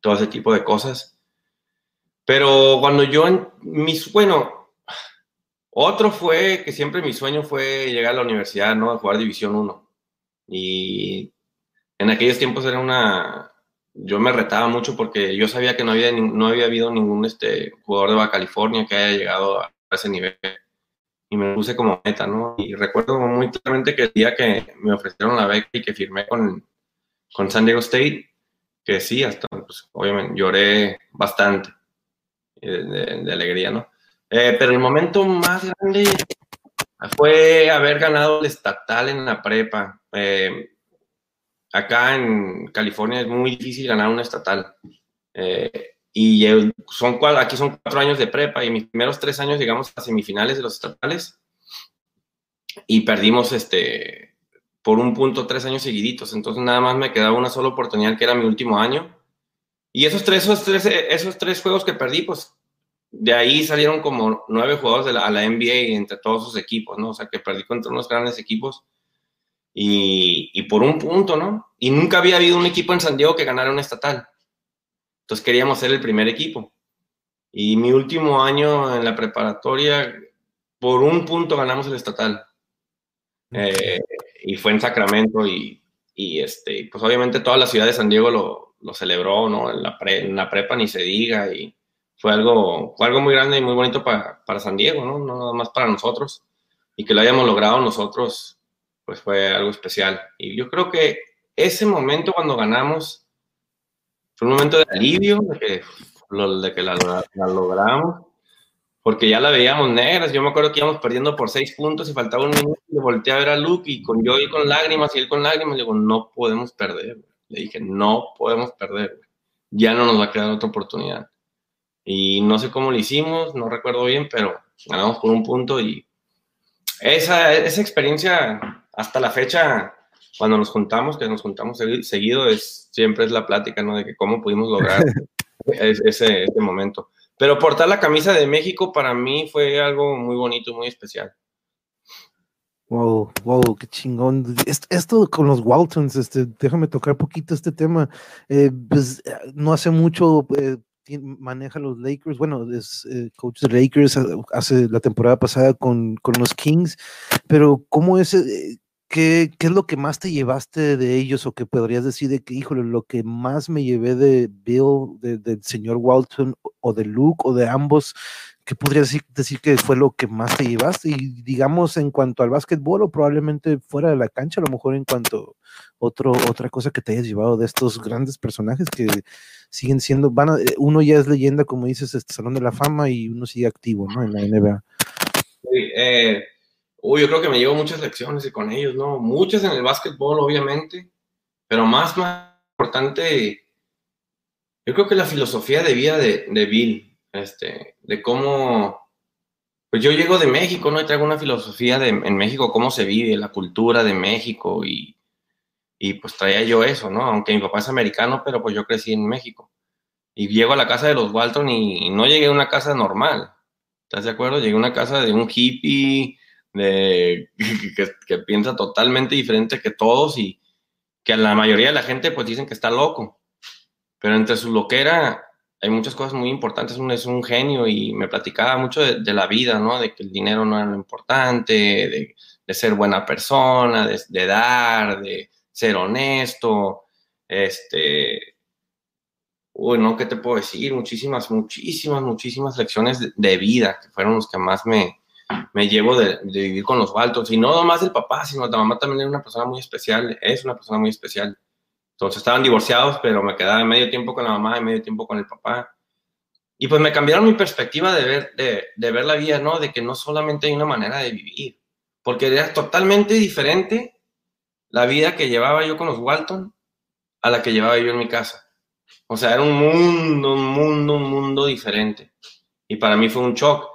S2: todo ese tipo de cosas pero cuando yo, en mis, bueno, otro fue que siempre mi sueño fue llegar a la universidad, ¿no? A jugar División 1. Y en aquellos tiempos era una, yo me retaba mucho porque yo sabía que no había, no había habido ningún este, jugador de Baja California que haya llegado a ese nivel. Y me puse como meta, ¿no? Y recuerdo muy claramente que el día que me ofrecieron la beca y que firmé con, con San Diego State, que sí, hasta, pues, obviamente, lloré bastante de, alegría, ¿no? Eh, pero el momento más grande fue haber ganado el estatal en la prepa. Eh, acá en California es muy difícil ganar un estatal. Eh, y son, aquí son cuatro años de prepa y mis primeros tres años llegamos a semifinales de los estatales y perdimos este por un punto tres años seguiditos. Entonces nada más me quedaba una sola oportunidad que era mi último año y esos tres, esos tres, esos tres juegos que perdí, pues de ahí salieron como nueve jugadores a la NBA entre todos sus equipos, ¿no? O sea, que perdí contra unos grandes equipos y, y, por un punto, ¿no? Y nunca había habido un equipo en San Diego que ganara un estatal. Entonces queríamos ser el primer equipo. Y mi último año en la preparatoria, por un punto ganamos el estatal. Eh, y fue en Sacramento y, y, este, pues obviamente toda la ciudad de San Diego lo, lo celebró, ¿no? En la, en la, prepa ni se diga y fue algo, fue algo muy grande y muy bonito para, para San Diego, ¿no? No nada más para nosotros. Y que lo hayamos logrado nosotros, pues fue algo especial. Y yo creo que ese momento cuando ganamos fue un momento de alivio, de que, de que la, la, logramos, porque ya la veíamos negras. Yo me acuerdo que íbamos perdiendo por seis puntos y faltaba un minuto le volteé a ver a Luke y con yo y con lágrimas y él con lágrimas, le digo, no podemos perder. Le dije, no podemos perder, ya no nos va a quedar otra oportunidad. Y no sé cómo lo hicimos, no recuerdo bien, pero ganamos por un punto y esa, esa experiencia hasta la fecha, cuando nos juntamos, que nos juntamos seguido, es, siempre es la plática, ¿no? De que cómo pudimos lograr ese, ese momento. Pero portar la camisa de México para mí fue algo muy bonito, muy especial.
S1: Wow, wow, qué chingón. Esto, con los Waltons, este, déjame tocar poquito este tema. Eh, pues no hace mucho eh, maneja los Lakers, bueno, es eh, coach de Lakers, hace la temporada pasada con, con los Kings, pero ¿cómo es, qué, qué, es lo que más te llevaste de ellos o que podrías decir de que, híjole, lo que más me llevé de Bill, del señor Walton o de Luke o de ambos ¿qué podrías decir, que fue lo que más te llevaste? Y digamos en cuanto al básquetbol o probablemente fuera de la cancha, a lo mejor en cuanto otro, otra cosa que te hayas llevado de estos grandes personajes que siguen siendo, van eh, uno ya es leyenda, como dices, este Salón de la Fama y uno sigue activo, ¿no? En la NBA.
S2: Eh, uy, yo creo que me llevo muchas lecciones y con ellos, ¿no? Muchas en el básquetbol, obviamente, pero más, más importante, yo creo que la filosofía de vida de, de Bill, este, de cómo, pues yo llego de México, ¿no? Y traigo una filosofía de, en México, cómo se vive, la cultura de México y, y pues traía yo eso, ¿no? Aunque mi papá es americano, pero pues yo crecí en México. Y llego a la casa de los Walton y, no llegué a una casa normal, ¿estás de acuerdo? Llegué a una casa de un hippie, de, que, que piensa totalmente diferente que todos y que a la mayoría de la gente pues dicen que está loco. Pero entre su loquera hay muchas cosas muy importantes, es un genio y me platicaba mucho de, la vida, ¿no? De que el dinero no era lo importante, de, ser buena persona, de, dar, de ser honesto, este, uy, ¿no? ¿Qué te puedo decir? Muchísimas, muchísimas, muchísimas lecciones de, vida que fueron los que más me, me llevo de, vivir con los Baltos. Y no nomás el papá, sino la mamá también era una persona muy especial, es una persona muy especial. Entonces estaban divorciados, pero me quedaba medio tiempo con la mamá y medio tiempo con el papá. Y pues me cambiaron mi perspectiva de ver, de, de ver la vida, ¿no? De que no solamente hay una manera de vivir, porque era totalmente diferente la vida que llevaba yo con los Walton a la que llevaba yo en mi casa. O sea, era un mundo, un mundo, un mundo diferente. y para mí fue un shock.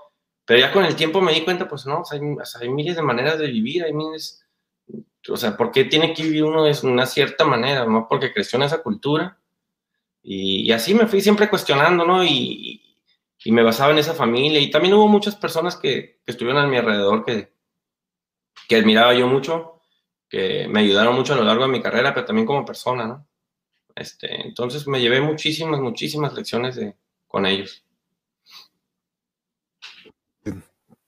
S2: Pero ya con el tiempo me di cuenta, pues no, hay, miles de maneras de vivir, hay miles, o sea, ¿por qué tiene que vivir uno de una cierta manera? ¿no? Porque creció en esa cultura. Y, así me fui siempre cuestionando, ¿no? Y, y, me basaba en esa familia. Y también hubo muchas personas que, que estuvieron a mi alrededor que, que admiraba yo mucho, que me ayudaron mucho a lo largo de mi carrera, pero también como persona, ¿no? Este, entonces me llevé muchísimas, muchísimas lecciones de, con ellos.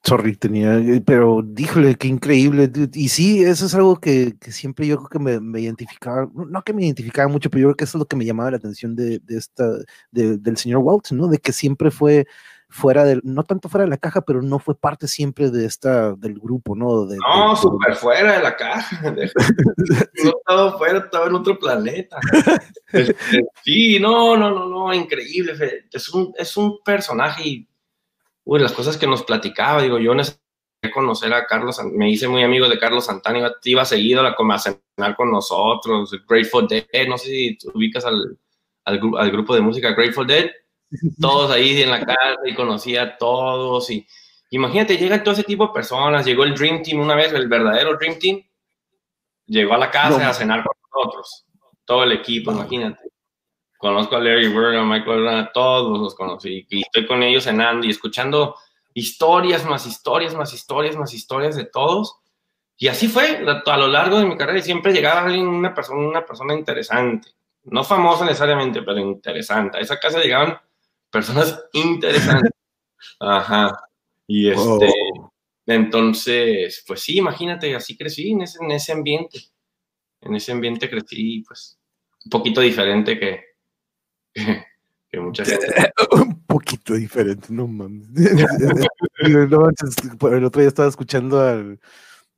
S1: Sorry, tenía, eh, pero díjole, qué increíble. Y sí, eso es algo que, siempre yo creo que me, identificaba, no que me identificaba mucho, pero yo creo que eso es lo que me llamaba la atención de, esta, del señor Walt, ¿no? De que siempre fue fuera del, no tanto fuera de la caja, pero no fue parte siempre de esta, del grupo, ¿no?
S2: no, súper fuera de la caja. no estaba fuera, estaba en otro planeta. Este, sí, no, no, no, no, increíble. Es un, es un personaje y, uy, las cosas que nos platicaba, digo, yo necesité conocer a Carlos, me hice muy amigo de Carlos Santana, iba, iba seguido a, a cenar con nosotros, Grateful Dead, no sé si ubicas al, al, al grupo de música Grateful Dead todos ahí en la casa y conocía a todos. Y imagínate, llega todo ese tipo de personas. Llegó el Dream Team una vez, el verdadero Dream Team. Llegó a la casa a cenar con nosotros. Todo el equipo, imagínate. Conozco a Larry Bird, a Michael a todos los conocí. Y estoy con ellos cenando y escuchando historias, más historias, más historias, más historias de todos. Y así fue a lo largo de mi carrera. Y siempre llegaba alguien, una persona, una persona interesante. No famosa necesariamente, pero interesante. A esa casa llegaban personas interesantes. Ajá. Y este, entonces, pues sí, imagínate, así crecí en ese, en ese ambiente. En ese ambiente crecí, pues, un poquito diferente que, que, mucha gente.
S1: un poquito diferente, no mames. el otro día estaba escuchando al.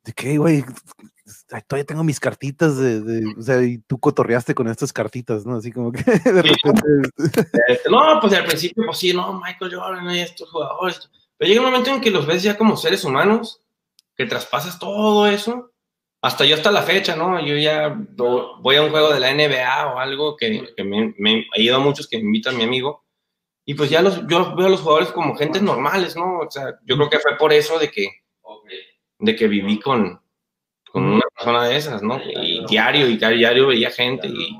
S1: ¿De qué, güey? todavía tengo mis cartitas de, o sea, y tú cotorreaste con estas cartitas, ¿no? Así como que de repente...
S2: Este, no, pues al principio, pues sí, no, Michael Jordan estos jugadores. Pero llega un momento en que los ves ya como seres humanos, que traspasas todo eso, hasta yo hasta la fecha, ¿no? Yo ya voy a un juego de la NBA o algo que, que me, me ha ido a muchos que me invitan mi amigo, y pues ya los, yo veo a los jugadores como gentes normales, ¿no? O sea, yo creo que fue por eso de que, de que viví con, con una persona de esas, ¿no? Y diario, y diario veía gente y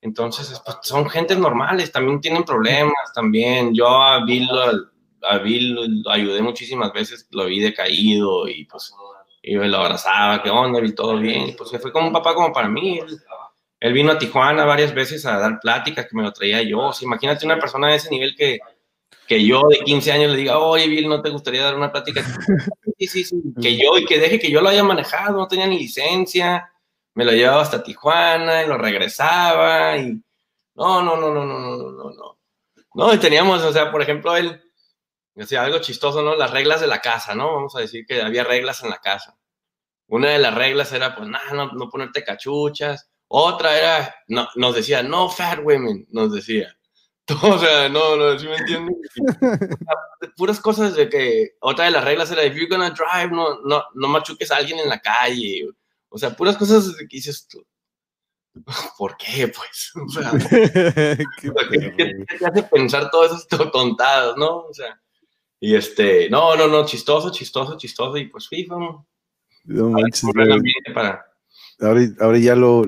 S2: entonces pues, son gentes normales, también tienen problemas, también. Yo a Bill, a Bill lo ayudé muchísimas veces, lo vi decaído y pues y me lo abrazaba, ¿qué onda? Bill, todo bien. Y, pues fue como un papá como para mí. Él, vino a Tijuana varias veces a dar pláticas que me lo traía yo. imagínate una persona de ese nivel que, que yo de 15 años le diga, oye, Bill, ¿no te gustaría dar una plática? sí, sí, sí, que yo, y que deje que yo lo haya manejado, no tenía ni licencia, me lo llevaba hasta Tijuana y lo regresaba, y no, no, no, no, no, no, no, no. No, y teníamos, o sea, por ejemplo, él, decía algo chistoso, ¿no? Las reglas de la casa, ¿no? Vamos a decir que había reglas en la casa. Una de las reglas era, pues, nada, no, no ponerte cachuchas. Otra era, no, nos decía, no fat women, nos decía. O sea, no, no, ¿sí me entiendes? Puras cosas de que otra de las reglas era, if you're gonna drive, no, no, no machuques a alguien en la calle. O sea, puras cosas que dices tú. ¿Por qué, pues? O sea, ¿qué, te hace pensar todas esas tontadas, no? O sea, y este, no, no, no, chistoso, chistoso, chistoso, y pues sí, un, no manches,
S1: para, Ahora, ya lo,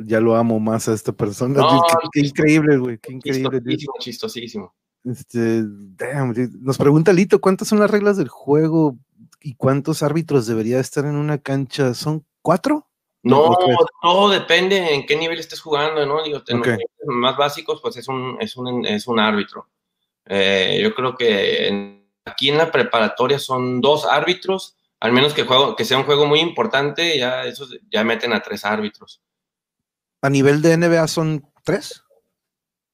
S1: ya lo amo más a esta persona. qué, increíble, güey. Qué increíble.
S2: Chistosísimo, chistosísimo.
S1: Este, nos pregunta Lito, ¿cuántas son las reglas del juego y cuántos árbitros debería estar en una cancha? ¿Son cuatro?
S2: No, todo depende en qué nivel estés jugando, ¿no? Digo, más básicos, pues es un, es un, es un árbitro. Eh, yo creo que aquí en la preparatoria son dos árbitros al menos que, juego, que sea un juego muy importante, ya, eso, ya meten a tres árbitros.
S1: ¿A nivel de NBA son tres?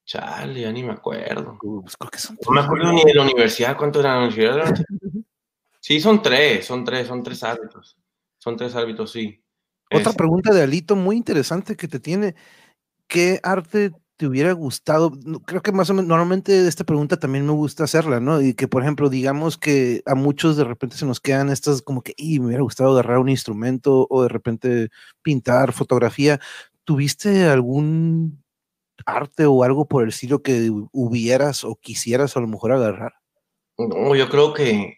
S2: Chale, ya ni me acuerdo. Pues creo que son no me acuerdo ni de la universidad, ¿cuánto era la universidad? sí, son tres, son tres, son tres árbitros. Son tres árbitros, sí.
S1: Otra pregunta de Alito muy interesante que te tiene. ¿Qué arte te hubiera gustado? Creo que más o menos, normalmente esta pregunta también me gusta hacerla, ¿no? Y que, por ejemplo, digamos que a muchos de repente se nos quedan estas como que, y me hubiera gustado agarrar un instrumento o de repente pintar, fotografía. ¿Tuviste algún arte o algo por el estilo que hubieras o quisieras a lo mejor agarrar?
S2: No, yo creo que,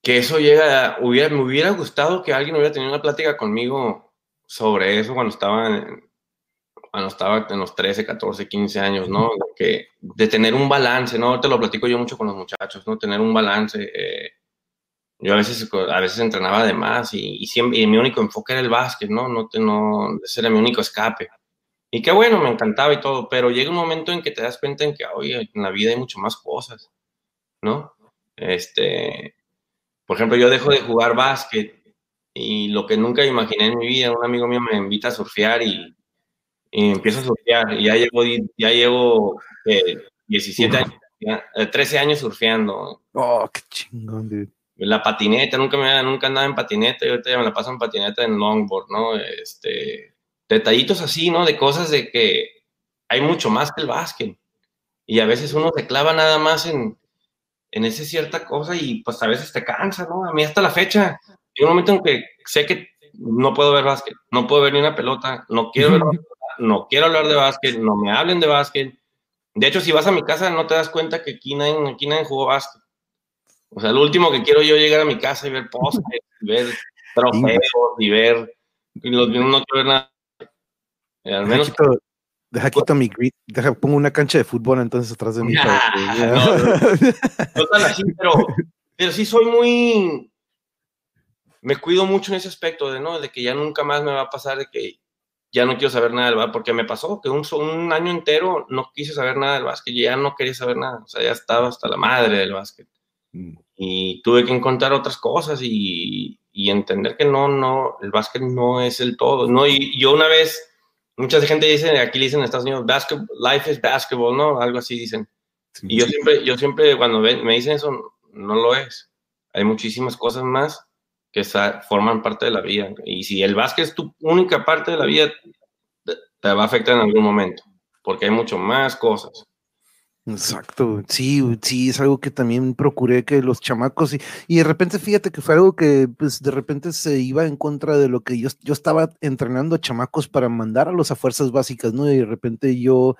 S2: que eso llega, hubiera, me hubiera gustado que alguien hubiera tenido una plática conmigo sobre eso cuando estaba en, cuando estaba en los 13, 14, 15 años, ¿no? Que, de tener un balance, ¿no? Te lo platico yo mucho con los muchachos, ¿no? Tener un balance. Eh, yo a veces, a veces entrenaba de más y, y, siempre, y mi único enfoque era el básquet, ¿no? No, no, ese era mi único escape. Y qué bueno, me encantaba y todo, pero llega un momento en que te das cuenta en que, oye, en la vida hay mucho más cosas, ¿no? Este, por ejemplo, yo dejo de jugar básquet y lo que nunca imaginé en mi vida, un amigo mío me invita a surfear y y empiezo a surfear. Y ya llevo, ya llevo eh, 17 años, 13 eh, años surfeando.
S1: Oh, qué chingón, dude.
S2: La patineta, nunca, me, nunca andaba en patineta, y ahorita ya me la paso en patineta en longboard, ¿no? Este, detallitos así, ¿no? De cosas de que hay mucho más que el básquet. Y a veces uno se clava nada más en, en esa cierta cosa y pues a veces te cansa, ¿no? A mí hasta la fecha, hay un momento en que sé que no puedo ver básquet, no puedo ver ni una pelota, no quiero ver no quiero hablar de básquet, no me hablen de básquet. De hecho, si vas a mi casa, no te das cuenta que aquí nadie, aquí nadie jugó básquet. O sea, lo último que quiero yo llegar a mi casa y ver postes, ver trofeos y ver. Y los, no quiero ver nada.
S1: Eh, al menos. Deja quito, mi grid, deja, pongo una cancha de fútbol entonces atrás de mí. no,
S2: no, tan así, pero, pero sí soy muy. Me cuido mucho en ese aspecto de, ¿no? De que ya nunca más me va a pasar de que ya no quiero saber nada del básquet, porque me pasó que un, un año entero no quise saber nada del básquet, ya no quería saber nada, o sea, ya estaba hasta la madre del básquet. Mm. Y tuve que encontrar otras cosas y, y, entender que no, no, el básquet no es el todo, ¿no? Y yo una vez, mucha gente dice, aquí le dicen en Estados Unidos, life is basketball, ¿no? Algo así dicen. Y yo siempre, yo siempre cuando me dicen eso, no lo es. Hay muchísimas cosas más que forman parte de la vida. Y si el básquet es tu única parte de la vida, te va a afectar en algún momento, porque hay mucho más cosas.
S1: Exacto, sí, sí, es algo que también procuré que los chamacos, y, y, de repente fíjate que fue algo que pues de repente se iba en contra de lo que yo, yo estaba entrenando a chamacos para mandar a los a fuerzas básicas, ¿no? Y de repente yo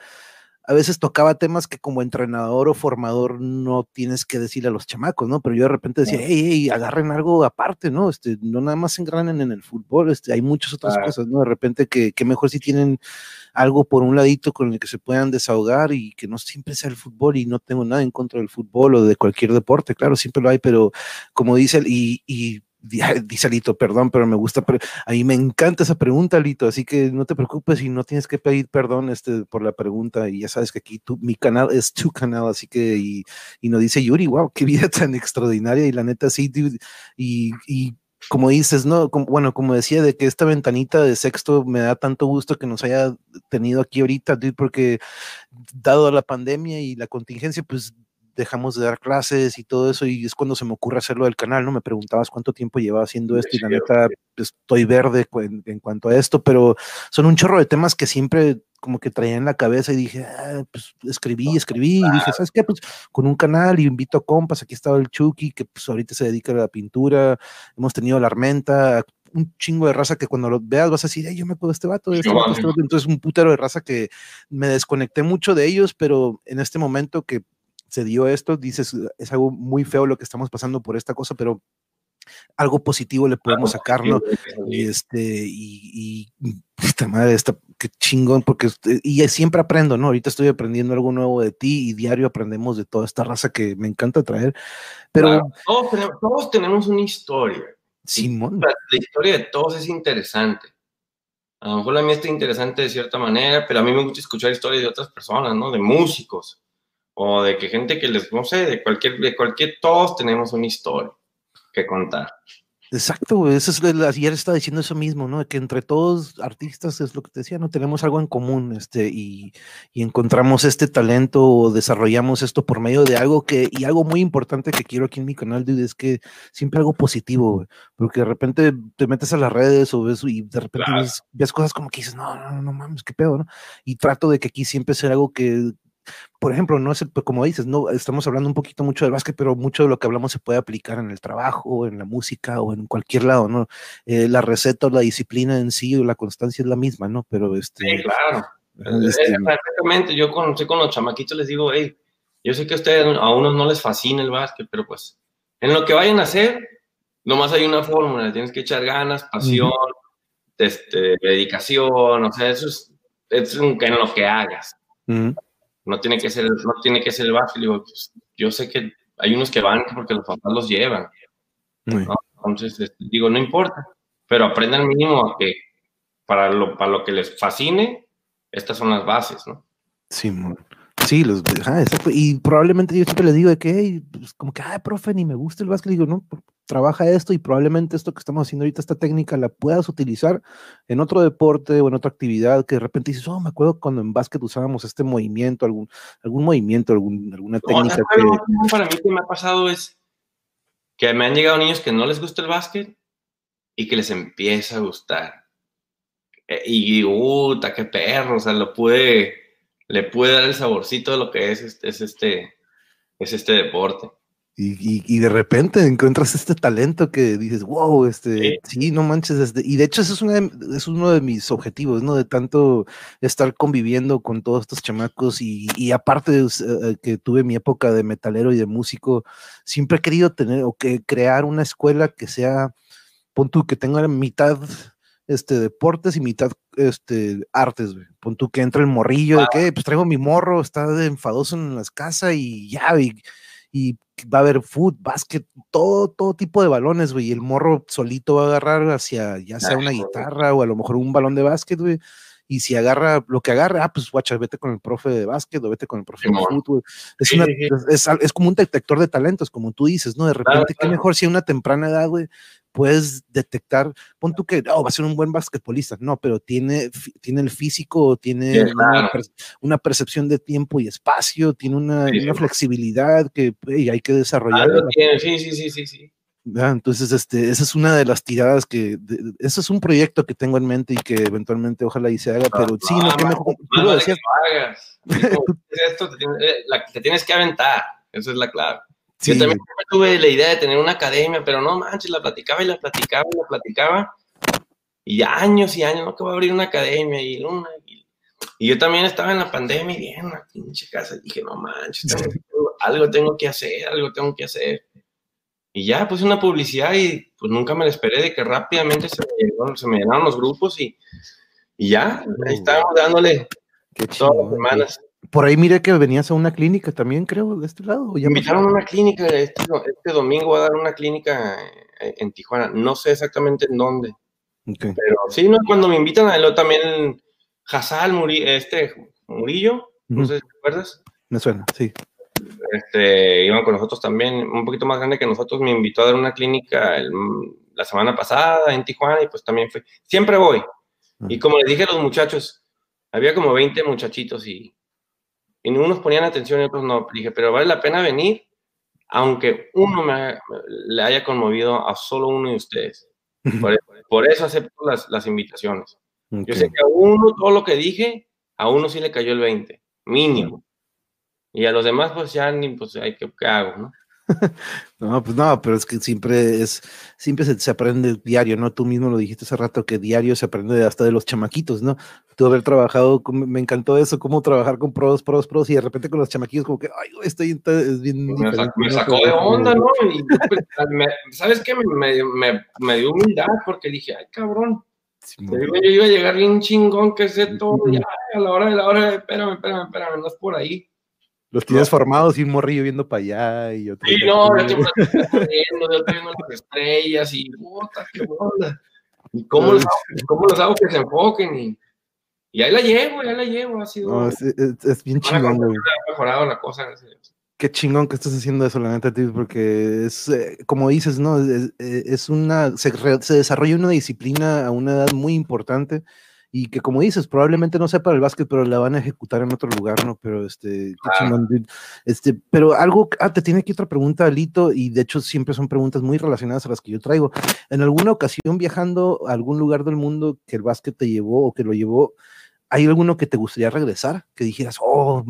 S1: a veces tocaba temas que como entrenador o formador no tienes que decirle a los chamacos, ¿no? Pero yo de repente decía, hey, hey, agarren algo aparte, ¿no? Este, no nada más se engranen en el fútbol, este, hay muchas otras cosas, ¿no? De repente que, que, mejor si tienen algo por un ladito con el que se puedan desahogar y que no siempre sea el fútbol y no tengo nada en contra del fútbol o de cualquier deporte, claro, siempre lo hay, pero como dice, y, y dice Lito, perdón, pero me gusta, a mí me encanta esa pregunta, Lito, así que no te preocupes y no tienes que pedir perdón este, por la pregunta y ya sabes que aquí tu, mi canal es tu canal, así que, y, y nos dice Yuri, wow, qué vida tan extraordinaria y la neta sí, y, y como dices, ¿no? Como, bueno, como decía, de que esta ventanita de sexto me da tanto gusto que nos haya tenido aquí ahorita, porque dado la pandemia y la contingencia, pues dejamos de dar clases y todo eso, y es cuando se me ocurre hacerlo del canal, ¿no? Me preguntabas cuánto tiempo llevaba haciendo esto, y la neta, pues, estoy verde en, cuanto a esto, pero son un chorro de temas que siempre como que traía en la cabeza y dije, ah, pues escribí, escribí, y dije, ¿sabes qué? Pues con un canal y invito a compas, aquí estaba el Chucky, que pues ahorita se dedica a la pintura, hemos tenido la Armenta, un chingo de raza que cuando lo veas vas a decir, yo me puedo este vato, este vato, este vato. entonces un putero de raza que me desconecté mucho de ellos, pero en este momento que se dio esto, dices, es algo muy feo lo que estamos pasando por esta cosa, pero algo positivo le podemos sacar, ¿no? Y este, y, y esta madre, esta, qué chingón, porque este, y siempre aprendo, ¿no? Ahorita estoy aprendiendo algo nuevo de ti y diario aprendemos de toda esta raza que me encanta traer. Pero
S2: todos, tenemos, todos, tenemos, una historia.
S1: Simón.
S2: La, la, historia de todos es interesante. A lo mejor la mía está interesante de cierta manera, pero a mí me gusta escuchar historias de otras personas, ¿no? De músicos o de que gente que les, no sé, de cualquier, de cualquier, todos tenemos una historia que contar.
S1: Exacto, eso es, ayer estaba diciendo eso mismo, ¿no? Que entre todos artistas es lo que te decía, ¿no? Tenemos algo en común, este, y, y, encontramos este talento o desarrollamos esto por medio de algo que, y algo muy importante que quiero aquí en mi canal, dude, es que siempre algo positivo, porque de repente te metes a las redes o ves, y de repente ves, ves, cosas como que dices, no, no, no mames, qué pedo, ¿no? Y trato de que aquí siempre sea algo que, por ejemplo, no es pues, como dices, no estamos hablando un poquito mucho del básquet, pero mucho de lo que hablamos se puede aplicar en el trabajo, en la música o en cualquier lado, ¿no? Eh, la receta o la disciplina en sí o la constancia es la misma, ¿no? Pero este.
S2: Sí, claro. Este, Exactamente, yo con, con los chamaquitos les digo, hey, Yo sé que a ustedes, a unos no les fascina el básquet, pero pues en lo que vayan a hacer, nomás hay una fórmula, tienes que echar ganas, pasión, este, dedicación, o sea, eso es, es en lo que hagas. No tiene que ser, no tiene que ser el básquet. Pues, yo sé que hay unos que van porque los papás los llevan. Entonces, este, digo, no importa, pero aprendan mínimo a que para lo, para lo que les fascine, estas son las bases, ¿no?
S1: Sí, sí, los, Y probablemente yo siempre les digo de que, pues, como que, ay, profe, ni me gusta el básquet. digo, no, trabaja esto y probablemente esto que estamos haciendo ahorita, esta técnica, la puedas utilizar en otro deporte o en otra actividad que de repente dices, oh, me acuerdo cuando en básquet usábamos este movimiento, algún, algún movimiento, algún, alguna técnica.
S2: que... Para mí que me ha pasado es que me han llegado niños que no les gusta el básquet y que les empieza a gustar. E, y, puta, qué perro, o sea, lo puede, le puede dar el saborcito de lo que es este, es este, es este deporte.
S1: Y, de repente encuentras este talento que dices, wow, este, sí, no manches, este, y de hecho eso es, una es uno de mis objetivos, ¿no? De tanto estar conviviendo con todos estos chamacos y, aparte de eh, que tuve mi época de metalero y de músico, siempre he querido tener o que crear una escuela que sea, pon tú, que tenga mitad este, deportes y mitad este, artes, güey. Pon tú que entra el morrillo, de que, pues traigo mi morro, está de enfadoso en las casas y ya, y y va a haber fútbol, básquet, todo, todo tipo de balones, güey. Y el morro solito va a agarrar hacia ya sea una guitarra o a lo mejor un balón de básquet, güey. Y si agarra lo que agarra, ah, pues guacha, vete con el profe de básquet o vete con el profe de fútbol. Es, es, es, como un detector de talentos, como tú dices, ¿no? De repente, qué mejor si a una temprana edad, güey, puedes detectar, pon tú que oh, va a ser un buen basquetbolista, no, pero tiene, tiene el físico, tiene una, percepción de tiempo y espacio, tiene una, flexibilidad que hay que desarrollar.
S2: sí, sí, sí, sí, sí.
S1: Entonces, este, esa es una de las tiradas que, eso es un proyecto que tengo en mente y que eventualmente ojalá y se haga, pero sí, no, que mejor, tú lo decías.
S2: Esto te tienes que aventar, esa es la clave. Yo también tuve la idea de tener una academia, pero no manches, la platicaba y la platicaba y la platicaba. Y años y años, no que voy a abrir una academia y una. Y, yo también estaba en la pandemia y bien, una pinche casa. Y dije, no manches, algo tengo que hacer, algo tengo que hacer. Y ya puse una publicidad y pues nunca me la esperé de que rápidamente se me, se me llenaron los grupos y, y ya, ahí estábamos dándole Qué todas las semanas.
S1: Por ahí mire que venías a una clínica también, creo, de este lado.
S2: Me invitaron a una clínica, este, este, domingo a dar una clínica eh, en, Tijuana. No sé exactamente en dónde. Pero sí, no, cuando me invitan a él también Hazal Murillo, este Murillo, no sé si te acuerdas.
S1: Me suena, sí.
S2: Este, iban con nosotros también, un poquito más grande que nosotros, me invitó a dar una clínica la semana pasada en Tijuana y pues también fue, siempre voy. Y como les dije a los muchachos, había como 20 muchachitos y y unos ponían atención y otros no. Dije, pero vale la pena venir, aunque uno me, le haya conmovido a solo uno de ustedes. Por, eso acepto las, las invitaciones. Yo sé que a uno, todo lo que dije, a uno sí le cayó el 20, mínimo. Y a los demás, pues ya ni, pues, hay que, ¿qué hago, no?
S1: no, pues no, pero es que siempre es, siempre se, aprende diario, ¿no? Tú mismo lo dijiste hace rato que diario se aprende hasta de los chamaquitos, ¿no? Tú haber trabajado, me encantó eso, cómo trabajar con pros, pros, pros, y de repente con los chamaquitos, como que, ay, estoy es bien.
S2: Me, sacó, de onda, ¿no? Y, pues, ¿Sabes qué? Me, me, me, dio humildad porque dije, ay, cabrón. yo iba a llegar bien chingón que sé todo, ya, a la hora de la hora, espérame, espérame, espérame, no es por ahí.
S1: Los tienes formados y un morrillo viendo para allá y otro.
S2: Sí, no, yo estoy viendo, yo estoy viendo las estrellas y puta, qué onda. ¿Y cómo los, cómo los hago que se enfoquen? Y, y ahí la llevo, ahí la llevo. Ha sido.
S1: No, es, es, bien chingón, güey.
S2: Ha mejorado la cosa,
S1: Qué chingón que estás haciendo eso, la neta, tío, porque es, eh, como dices, ¿no? Es, es una, se, se desarrolla una disciplina a una edad muy importante y que como dices, probablemente no sea para el básquet, pero la van a ejecutar en otro lugar, ¿no? Pero este, este, pero algo, ah, te tiene aquí otra pregunta, Alito, y de hecho siempre son preguntas muy relacionadas a las que yo traigo. En alguna ocasión viajando a algún lugar del mundo que el básquet te llevó o que lo llevó, ¿hay alguno que te gustaría regresar? Que dijeras, oh,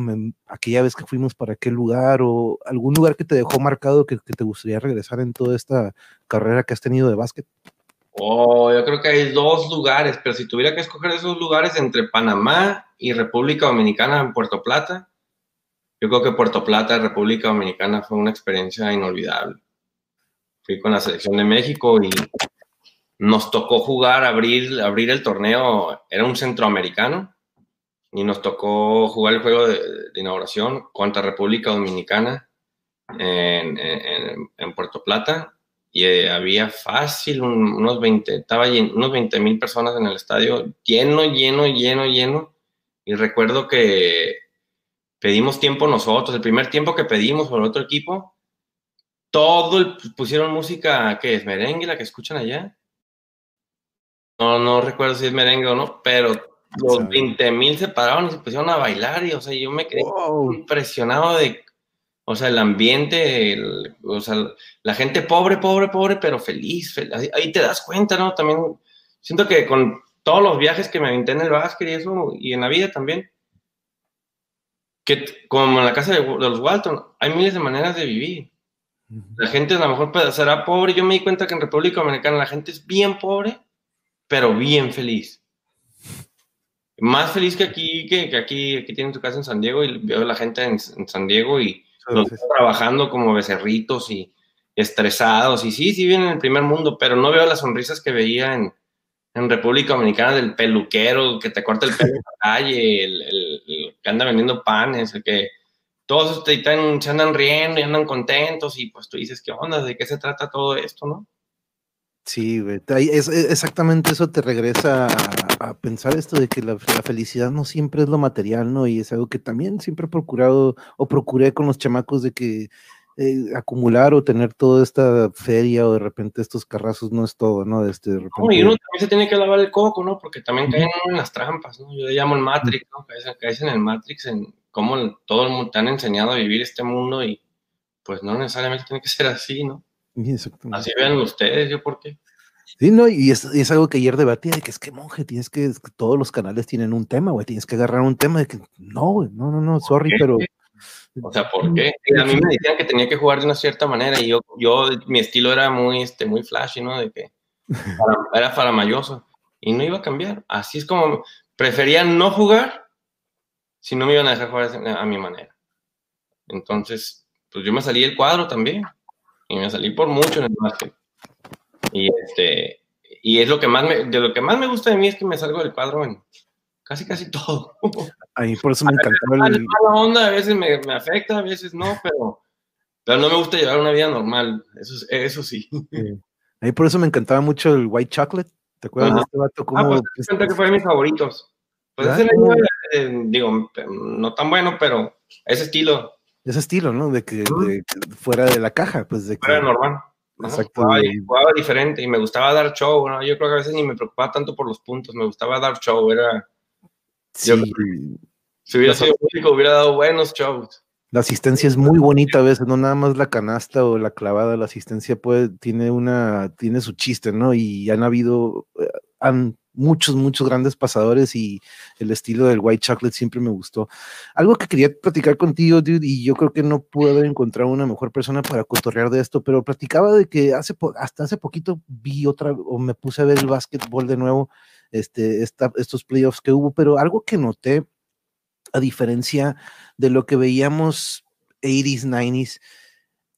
S1: aquella vez que fuimos para aquel lugar, o algún lugar que te dejó marcado que, que te gustaría regresar en toda esta carrera que has tenido de básquet?
S2: Oh, yo creo que hay dos lugares, pero si tuviera que escoger esos lugares entre Panamá y República Dominicana en Puerto Plata, yo creo que Puerto Plata, República Dominicana, fue una experiencia inolvidable. Fui con la selección de México y nos tocó jugar, abrir, abrir el torneo, era un centroamericano, y nos tocó jugar el juego de, inauguración contra República Dominicana en, en, Puerto Plata y eh, había fácil unos 20, estaba unos 20 mil personas en el estadio, lleno, lleno, lleno, lleno. Y recuerdo que pedimos tiempo nosotros, el primer tiempo que pedimos por otro equipo, todo pusieron música que es merengue, la que escuchan allá. No, no recuerdo si es merengue o no, pero los 20 mil se pararon y se pusieron a bailar y, o sea, yo me quedé impresionado de, o sea, el ambiente, o sea, la gente pobre, pobre, pobre, pero feliz, Ahí te das cuenta, ¿no? También siento que con todos los viajes que me aventé en el básquet y eso, y en la vida también, que como en la casa de, los Walton, hay miles de maneras de vivir. La gente a lo mejor será pobre. Yo me di cuenta que en República Dominicana la gente es bien pobre, pero bien feliz más feliz que aquí, que, que aquí, aquí tienen tu casa en San Diego y veo la gente en, San Diego y trabajando como becerritos y estresados. Y sí, sí vienen en el primer mundo, pero no veo las sonrisas que veía en, en República Dominicana del peluquero que te corta el pelo en la calle, el, el, que anda vendiendo panes, el que todos te, se andan riendo y andan contentos y pues tú dices, ¿qué onda? ¿De qué se trata todo esto, no?
S1: Sí, es, exactamente eso te regresa a, pensar esto de que la, felicidad no siempre es lo material, ¿no? Y es algo que también siempre he procurado o procuré con los chamacos de que eh, acumular o tener toda esta feria o de repente estos carrazos no es todo, ¿no? Este, de repente...
S2: y uno también se tiene que lavar el coco, ¿no? Porque también caen en las trampas, ¿no? Yo le llamo el Matrix, ¿no? Caes, en el Matrix, en cómo todo el mundo te han enseñado a vivir este mundo y pues no necesariamente tiene que ser así, ¿no? Así vean ustedes, yo por qué.
S1: Sí, no, y es, algo que ayer debatía, de que es que monje, tienes que, todos los canales tienen un tema, güey, tienes que agarrar un tema de que, no, güey, no, no, no, sorry, pero...
S2: O sea, ¿por qué? A mí me decían que tenía que jugar de una cierta manera y yo, yo mi estilo era muy, este, muy flashy, ¿no? De que era faramayoso y no iba a cambiar. Así es como prefería no jugar si no me iban a dejar jugar a mi manera. Entonces, pues yo me salí del cuadro también y me salí por mucho en el básquet. Y este, y es lo que más me, de lo que más me gusta de mí es que me salgo del cuadro en casi casi todo.
S1: Ahí por eso me encantaba
S2: el... La onda a veces me, me, afecta, a veces no, pero, pero no me gusta llevar una vida normal, eso, eso sí.
S1: Ahí por eso me encantaba mucho el White Chocolate. ¿Te acuerdas de este vato?
S2: Como, ah, pues, que fue de mis favoritos. Pues ese eh, digo, no tan bueno, pero ese estilo.
S1: Ese estilo, ¿no? De que, fuera de la caja, pues de que...
S2: Fuera normal. Exacto. Jugaba, diferente y me gustaba dar show, ¿no? Yo creo que a veces ni me preocupaba tanto por los puntos, me gustaba dar show, era... Sí. si hubiera sido público, hubiera dado buenos shows.
S1: La asistencia es muy bonita a veces, no nada más la canasta o la clavada, la asistencia puede, tiene una, tiene su chiste, ¿no? Y han habido, eh, han muchos, muchos grandes pasadores y el estilo del White Chocolate siempre me gustó. Algo que quería platicar contigo, dude, y yo creo que no pude haber encontrado una mejor persona para cotorrear de esto, pero platicaba de que hace hasta hace poquito vi otra, o me puse a ver el básquetbol de nuevo, este, estos playoffs que hubo, pero algo que noté, a diferencia de lo que veíamos 80s, 90s,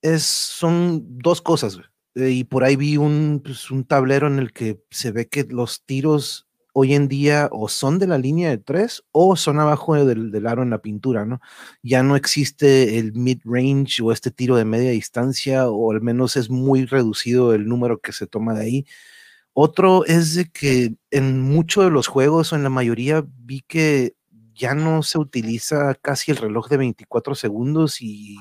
S1: es, son dos cosas. Eh, y por ahí vi un, pues, un tablero en el que se ve que los tiros hoy en día o son de la línea de tres o son abajo del, del aro en la pintura, ¿no? Ya no existe el mid-range o este tiro de media distancia o al menos es muy reducido el número que se toma de ahí. Otro es de que en muchos de los juegos o en la mayoría vi que ya no se utiliza casi el reloj de 24 segundos y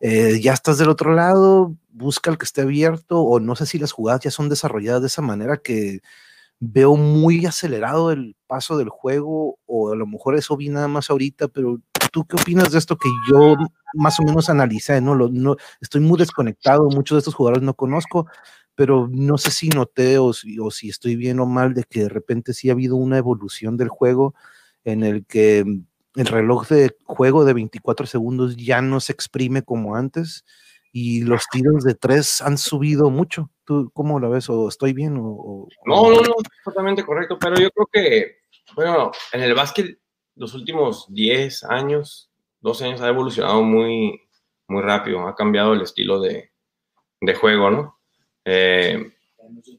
S1: eh, ya estás del otro lado, busca el que esté abierto, o no sé si las jugadas ya son desarrolladas de esa manera que veo muy acelerado el paso del juego, o a lo mejor eso vi nada más ahorita, pero ¿tú qué opinas de esto que yo más o menos analicé? No, no estoy muy desconectado, muchos de estos jugadores no conozco, pero no sé si noté o o si estoy bien o mal de que de repente sí ha habido una evolución del juego en el que el reloj de juego de 24 segundos ya no se exprime como antes y los tiros de tres han subido mucho. ¿Tú cómo lo ves? ¿O estoy bien? O,
S2: no, no, no, totalmente correcto, pero yo creo que, bueno, en el básquet los últimos 10 años 12 años ha evolucionado muy, muy rápido, ha cambiado el estilo de, de juego, ¿no? Eh,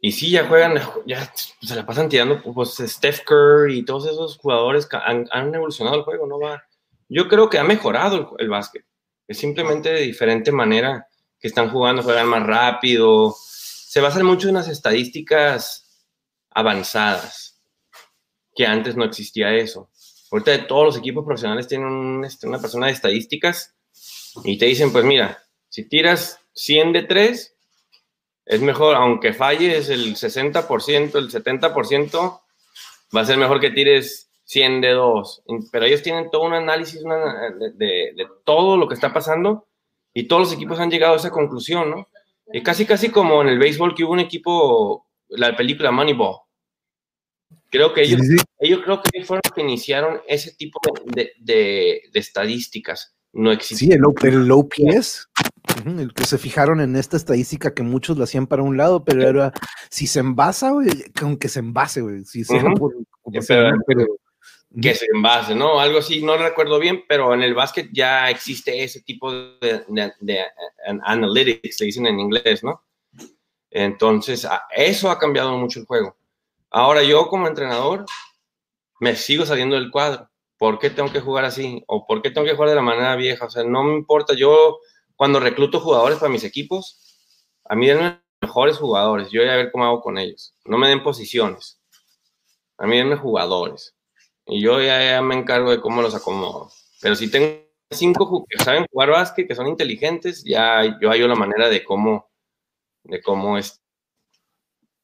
S2: y sí, ya juegan, ya se la pasan tirando, pues Steph Curry y todos esos jugadores han, han evolucionado el juego, ¿no? Va, yo creo que ha mejorado el, básquet, es simplemente de diferente manera que están jugando, juegan más rápido, se basan mucho en las estadísticas avanzadas, que antes no existía eso. Ahorita todos los equipos profesionales tienen este, una persona de estadísticas y te dicen, pues mira, si tiras 100 de 3, es mejor, aunque falles el 60%, el 70%, va a ser mejor que tires 100 de 2. Pero ellos tienen todo un análisis de, todo lo que está pasando y todos los equipos han llegado a esa conclusión, ¿no? Y casi, casi como en el béisbol que hubo un equipo, la película Moneyball. Creo que ellos, ellos creo que fueron los que iniciaron ese tipo de, estadísticas. No existe.
S1: Sí, el, el OPS el que se fijaron en esta estadística que muchos lo hacían para un lado, pero era si se envasa, güey, aunque se envase, güey. Si se
S2: que se envase, ¿no? Algo así, no recuerdo bien, pero en el básquet ya existe ese tipo de, de, analytics, le dicen en inglés, ¿no? Entonces, eso ha cambiado mucho el juego. Ahora yo como entrenador me sigo saliendo del cuadro. ¿Por qué tengo que jugar así? ¿O por qué tengo que jugar de la manera vieja? O sea, no me importa. Yo cuando recluto jugadores para mis equipos, a mí denme mejores jugadores, yo voy a ver cómo hago con ellos. No me den posiciones. A mí denme jugadores. Y yo ya, me encargo de cómo los acomodo. Pero si tengo cinco que saben jugar básquet, que son inteligentes, ya yo hallo la manera de cómo, de cómo es.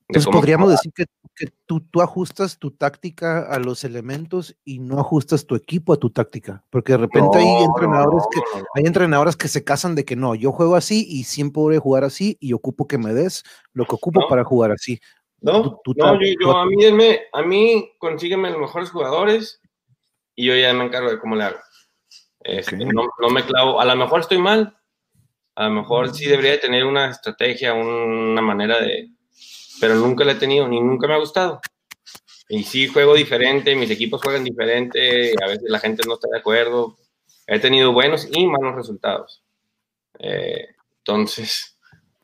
S1: Entonces podríamos decir que que tú, tú, ajustas tu táctica a los elementos y no ajustas tu equipo a tu táctica, porque de repente hay entrenadores que hay que se casan de que no, yo juego así y siempre voy a jugar así y ocupo que me des lo que ocupo para jugar así.
S2: No, no yo, a mí a mí consígueme los mejores jugadores y yo ya me encargo de cómo le hago. Este, no, no, me clavo, a lo mejor estoy mal, a lo mejor sí debería tener una estrategia, una manera de, pero nunca la he tenido ni nunca me ha gustado. Y sí juego diferente, mis equipos juegan diferente, a veces la gente no está de acuerdo. He tenido buenos y malos resultados. Eh, entonces,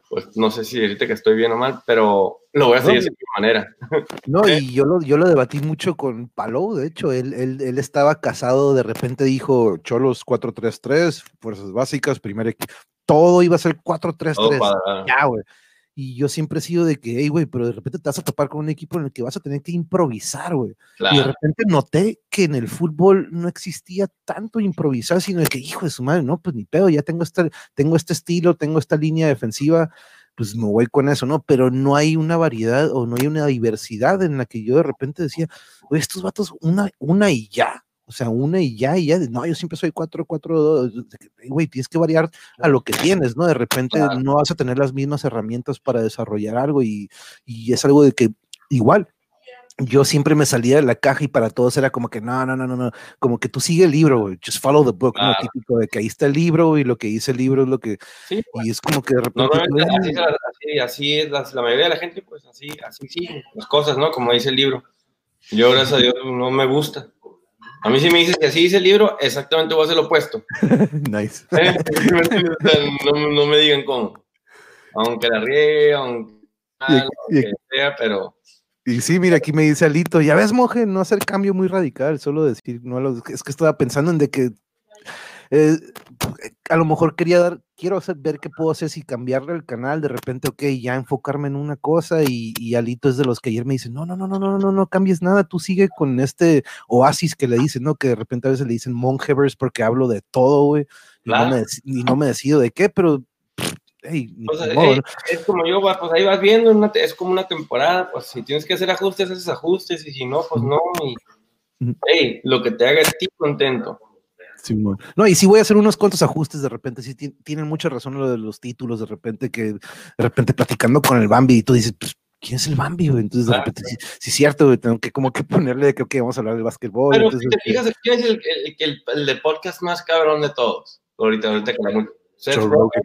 S2: pues no sé si decirte que estoy bien o mal, pero lo voy a hacer de esa manera.
S1: No, y yo lo, yo lo debatí mucho con Palou, de hecho, él, él, él estaba casado, de repente dijo Cholos 4-3-3, fuerzas básicas, primer equipo, todo iba a ser 4-3-3. Ya, güey. Y yo siempre he sido de que, hey, güey, pero de repente te vas a topar con un equipo en el que vas a tener que improvisar, güey. Y de repente noté que en el fútbol no existía tanto improvisar, sino de que, hijo de su madre, no, pues ni pedo, ya tengo este, tengo este estilo, tengo esta línea defensiva, pues me voy con eso, ¿no? Pero no hay una variedad o no hay una diversidad en la que yo de repente decía, güey, estos vatos, una, una y ya. O sea, una y ya, y ya, no, yo siempre soy 4, 4, 2, güey, tienes que variar a lo que tienes, ¿no? De repente no vas a tener las mismas herramientas para desarrollar algo y, y, es algo de que igual. Yo siempre me salía de la caja y para todos era como que no, no, no, no, no, como que tú sigue el libro, just follow the book, ¿no? Típico de que ahí está el libro y lo que dice el libro es lo que. Sí, y es como que de repente.
S2: así, así, así, es la, la, mayoría de la gente, pues así, así sí, las cosas, ¿no? Como dice el libro. Yo, gracias a Dios, no me gusta. A mí si me dices que así dice el libro, exactamente voy a hacer lo opuesto.
S1: nice.
S2: ¿Eh? no, me digan cómo. Aunque la riegue, aunque, sea, pero...
S1: Y sí, mira, aquí me dice Alito, ya ves, moje, no hacer cambio muy radical, solo decir, no, es que estaba pensando en de que eh, a lo mejor quería dar, quiero hacer, ver qué puedo hacer si cambiarle el canal, de repente, ok, ya enfocarme en una cosa y, y, Alito es de los que ayer me dice, no, no, no, no, no, no, no cambies nada, tú sigue con este oasis que le dicen, ¿no? Que de repente a veces le dicen monjevers porque hablo de todo, güey, y, no me, decido de qué, pero Hey,
S2: es como yo, pues ahí vas viendo, es como una temporada, pues si tienes que hacer ajustes, haces ajustes, y si no, pues no, y hey, lo que te haga a ti contento.
S1: No, y sí voy a hacer unos cuantos ajustes de repente, sí tienen mucha razón lo de los títulos, de repente que de repente platicando con el Bambi y tú dices, pues, ¿quién es el Bambi? Entonces de repente, sí, es cierto, tengo que como que ponerle de que okay, vamos a hablar del básquetbol.
S2: Pero si te fijas, ¿quién es el, el, el, de podcast más cabrón de todos? Ahorita, ahorita que
S1: Joe Rogan.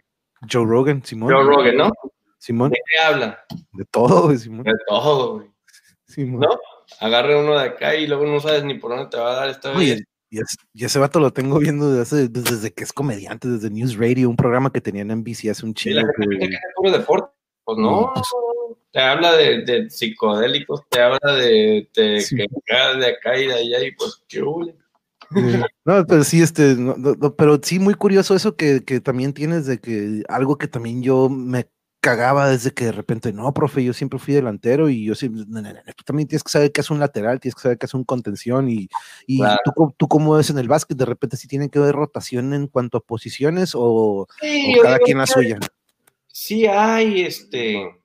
S1: Joe Rogan, Simón.
S2: Joe Rogan, ¿no?
S1: Simón.
S2: ¿De qué habla?
S1: De todo, Simón.
S2: De todo, güey. Simón. ¿No? Agarre uno de acá y luego no sabes ni por dónde te va a dar esta vez
S1: Y, ese vato lo tengo viendo desde, desde, que es comediante, desde News Radio, un programa que tenían en NBC hace un chingo.
S2: Que... deporte. Pues no, pues te habla de, de, psicodélicos, te habla de, de de acá y de allá, y pues qué
S1: No, pero sí, este, pero sí, muy curioso eso que, que, también tienes de que algo que también yo me cagaba desde que de repente, no, profe, yo siempre fui delantero y yo siempre, tú también tienes que saber que es un lateral, tienes que saber que es un contención y, y tú, tú cómo ves en el básquet, de repente si tienen que ver rotación en cuanto a posiciones o, cada quien la suya.
S2: Sí hay, este,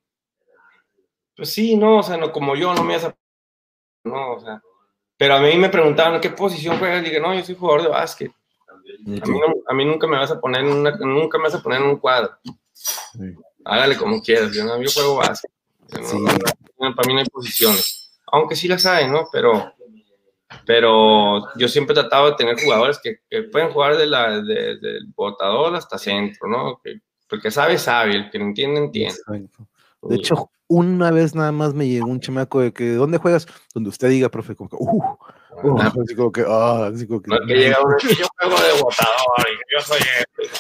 S2: pues sí, no, o sea, no, como yo no me hace, no, o sea, pero a mí me preguntaban, ¿qué posición juegas? Y dije, no, yo soy jugador de básquet. A mí, nunca me vas a poner en una, nunca me vas a poner en un cuadro. Sí hágale como quieras. Yo, no, yo juego base. para mí no hay posiciones. Aunque sí las hay, ¿no? Pero, pero yo siempre he tratado de tener jugadores que, que pueden jugar de la, de, del botador hasta centro, ¿no? Que, porque sabe, sabe. El que no entiende, entiende.
S1: De hecho, una vez nada más me llegó un chamaco de que, ¿dónde juegas? Donde usted diga, profe, como que, uh, uh así como que, ah, así como que.
S2: No, que llega uno, yo juego de botador y yo soy este,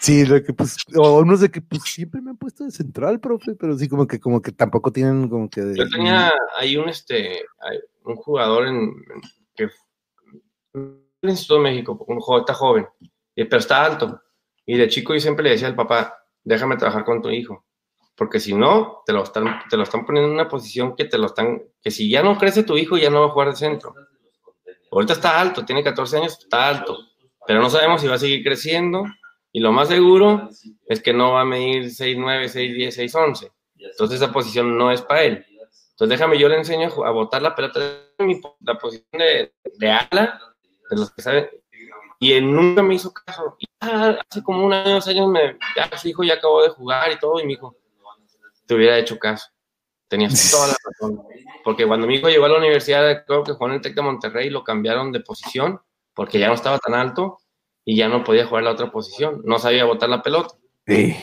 S1: Sí, lo que pues, o unos de que pues siempre me han puesto de central, profe, pero sí como que como que tampoco tienen como que
S2: Yo tenía ahí un este un jugador en que el Instituto de México, un joven, está joven, pero está alto. Y de chico yo siempre le decía al papá, déjame trabajar con tu hijo, porque si no, te lo están, te lo están poniendo en una posición que te lo están, que si ya no crece tu hijo, ya no va a jugar de centro. Ahorita está alto, tiene 14 años, está alto, pero no sabemos si va a seguir creciendo y lo más seguro es que no va a medir 6'9, 6'10, 6'11. Entonces esa posición no es para él. Entonces déjame, yo le enseño a botar la pelota, la posición de, de ala, de los que saben. Y él nunca me hizo caso. Y hace como un año, dos años, me, ya su hijo ya acabó de jugar y todo, y me dijo, te hubiera hecho caso. Tenías toda la razón. Porque cuando mi hijo llegó a la universidad, creo que jugó en el TEC de Monterrey, lo cambiaron de posición, porque ya no estaba tan alto, y ya no podía jugar la otra posición, no sabía botar la pelota. Sí.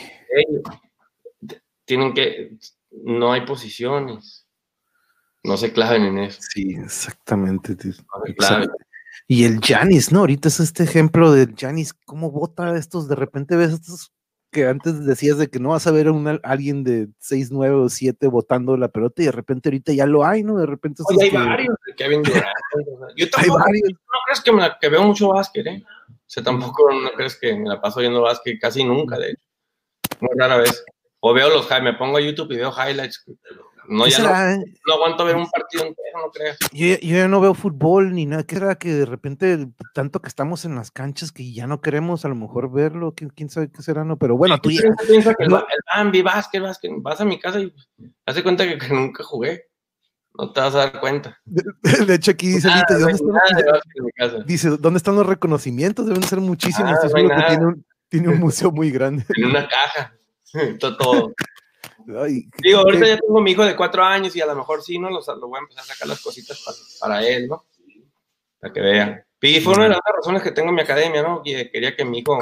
S2: tienen que, no hay posiciones, no se claven en eso.
S1: Sí, exactamente. Y el Janis, ¿no? Ahorita es este ejemplo del Janis, cómo bota estos, de repente ves estos que antes decías de que no vas a ver a alguien de 6, 9 o 7 botando la pelota y de repente ahorita ya lo hay, ¿no? De repente...
S2: hay varios, Kevin Yo tampoco, hay varios. no crees que, me, que veo mucho básquet, ¿eh? O sea, tampoco no crees que me la paso viendo básquet casi nunca, de hecho. Muy rara vez. O veo los me pongo a YouTube y veo highlights. No, ya no, no, aguanto ver un partido entero, no creas.
S1: Yo, yo, ya no veo fútbol ni nada. ¿Qué era que de repente, tanto que estamos en las canchas que ya no queremos a lo mejor verlo? ¿Quién, sabe qué será? No, pero bueno, tú ya.
S2: Piensa que no. el, Bambi, básquet, básquet. Vas a mi casa y hace cuenta que, que nunca jugué no te vas a dar cuenta.
S1: De, hecho, aquí dice, ah, ¿dónde, están, dice, ¿dónde están los reconocimientos? Deben ser muchísimos. Ah, tiene, un, tiene, un, museo muy grande.
S2: Tiene una caja. todo. Digo, ahorita ya tengo mi hijo de cuatro años y a lo mejor sí, ¿no? Lo, lo voy a empezar a sacar las cositas para, para él, ¿no? Para que vean. Y fue una de las razones que tengo en mi academia, ¿no? Que quería que mi hijo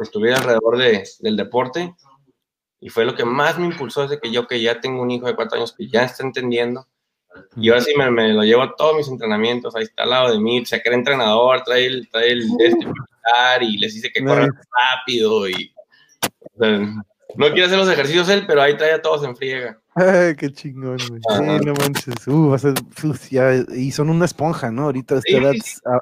S2: estuviera alrededor de, del deporte. Y fue lo que más me impulsó desde que yo, que ya tengo un hijo de cuatro años que ya está entendiendo, y ahora sí me, me, lo llevo a todos mis entrenamientos, ahí está al lado de mí, se cree entrenador, trae el, trae el este y les dice que corran rápido y no quiere hacer los ejercicios él, pero ahí trae a todos en friega.
S1: Ay, qué chingón, güey. Sí, no manches. Uh, y son una esponja, ¿no? Ahorita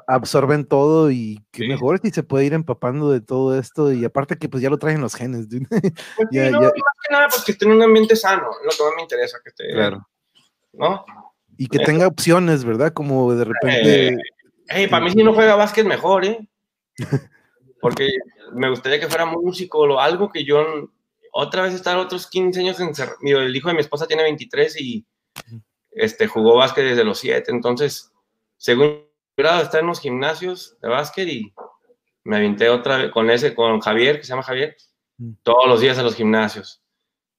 S1: absorben todo y qué mejor si se puede ir empapando de todo esto y aparte que pues ya lo traen los genes.
S2: Pues ya, no, más que nada pues que esté en un ambiente sano, es lo que más me interesa que esté. Claro. ¿no?
S1: Y que tenga opciones, ¿verdad? Como de repente.
S2: Eh, para mí, si no juega básquet, mejor, ¿eh? Porque me gustaría que fuera músico o algo que yo. Otra vez estar otros 15 años encerrado. El hijo de mi esposa tiene 23 y este, jugó básquet desde los 7. Entonces, según grado, está en los gimnasios de básquet y me aventé otra vez con ese, con Javier, que se llama Javier, todos los días a los gimnasios.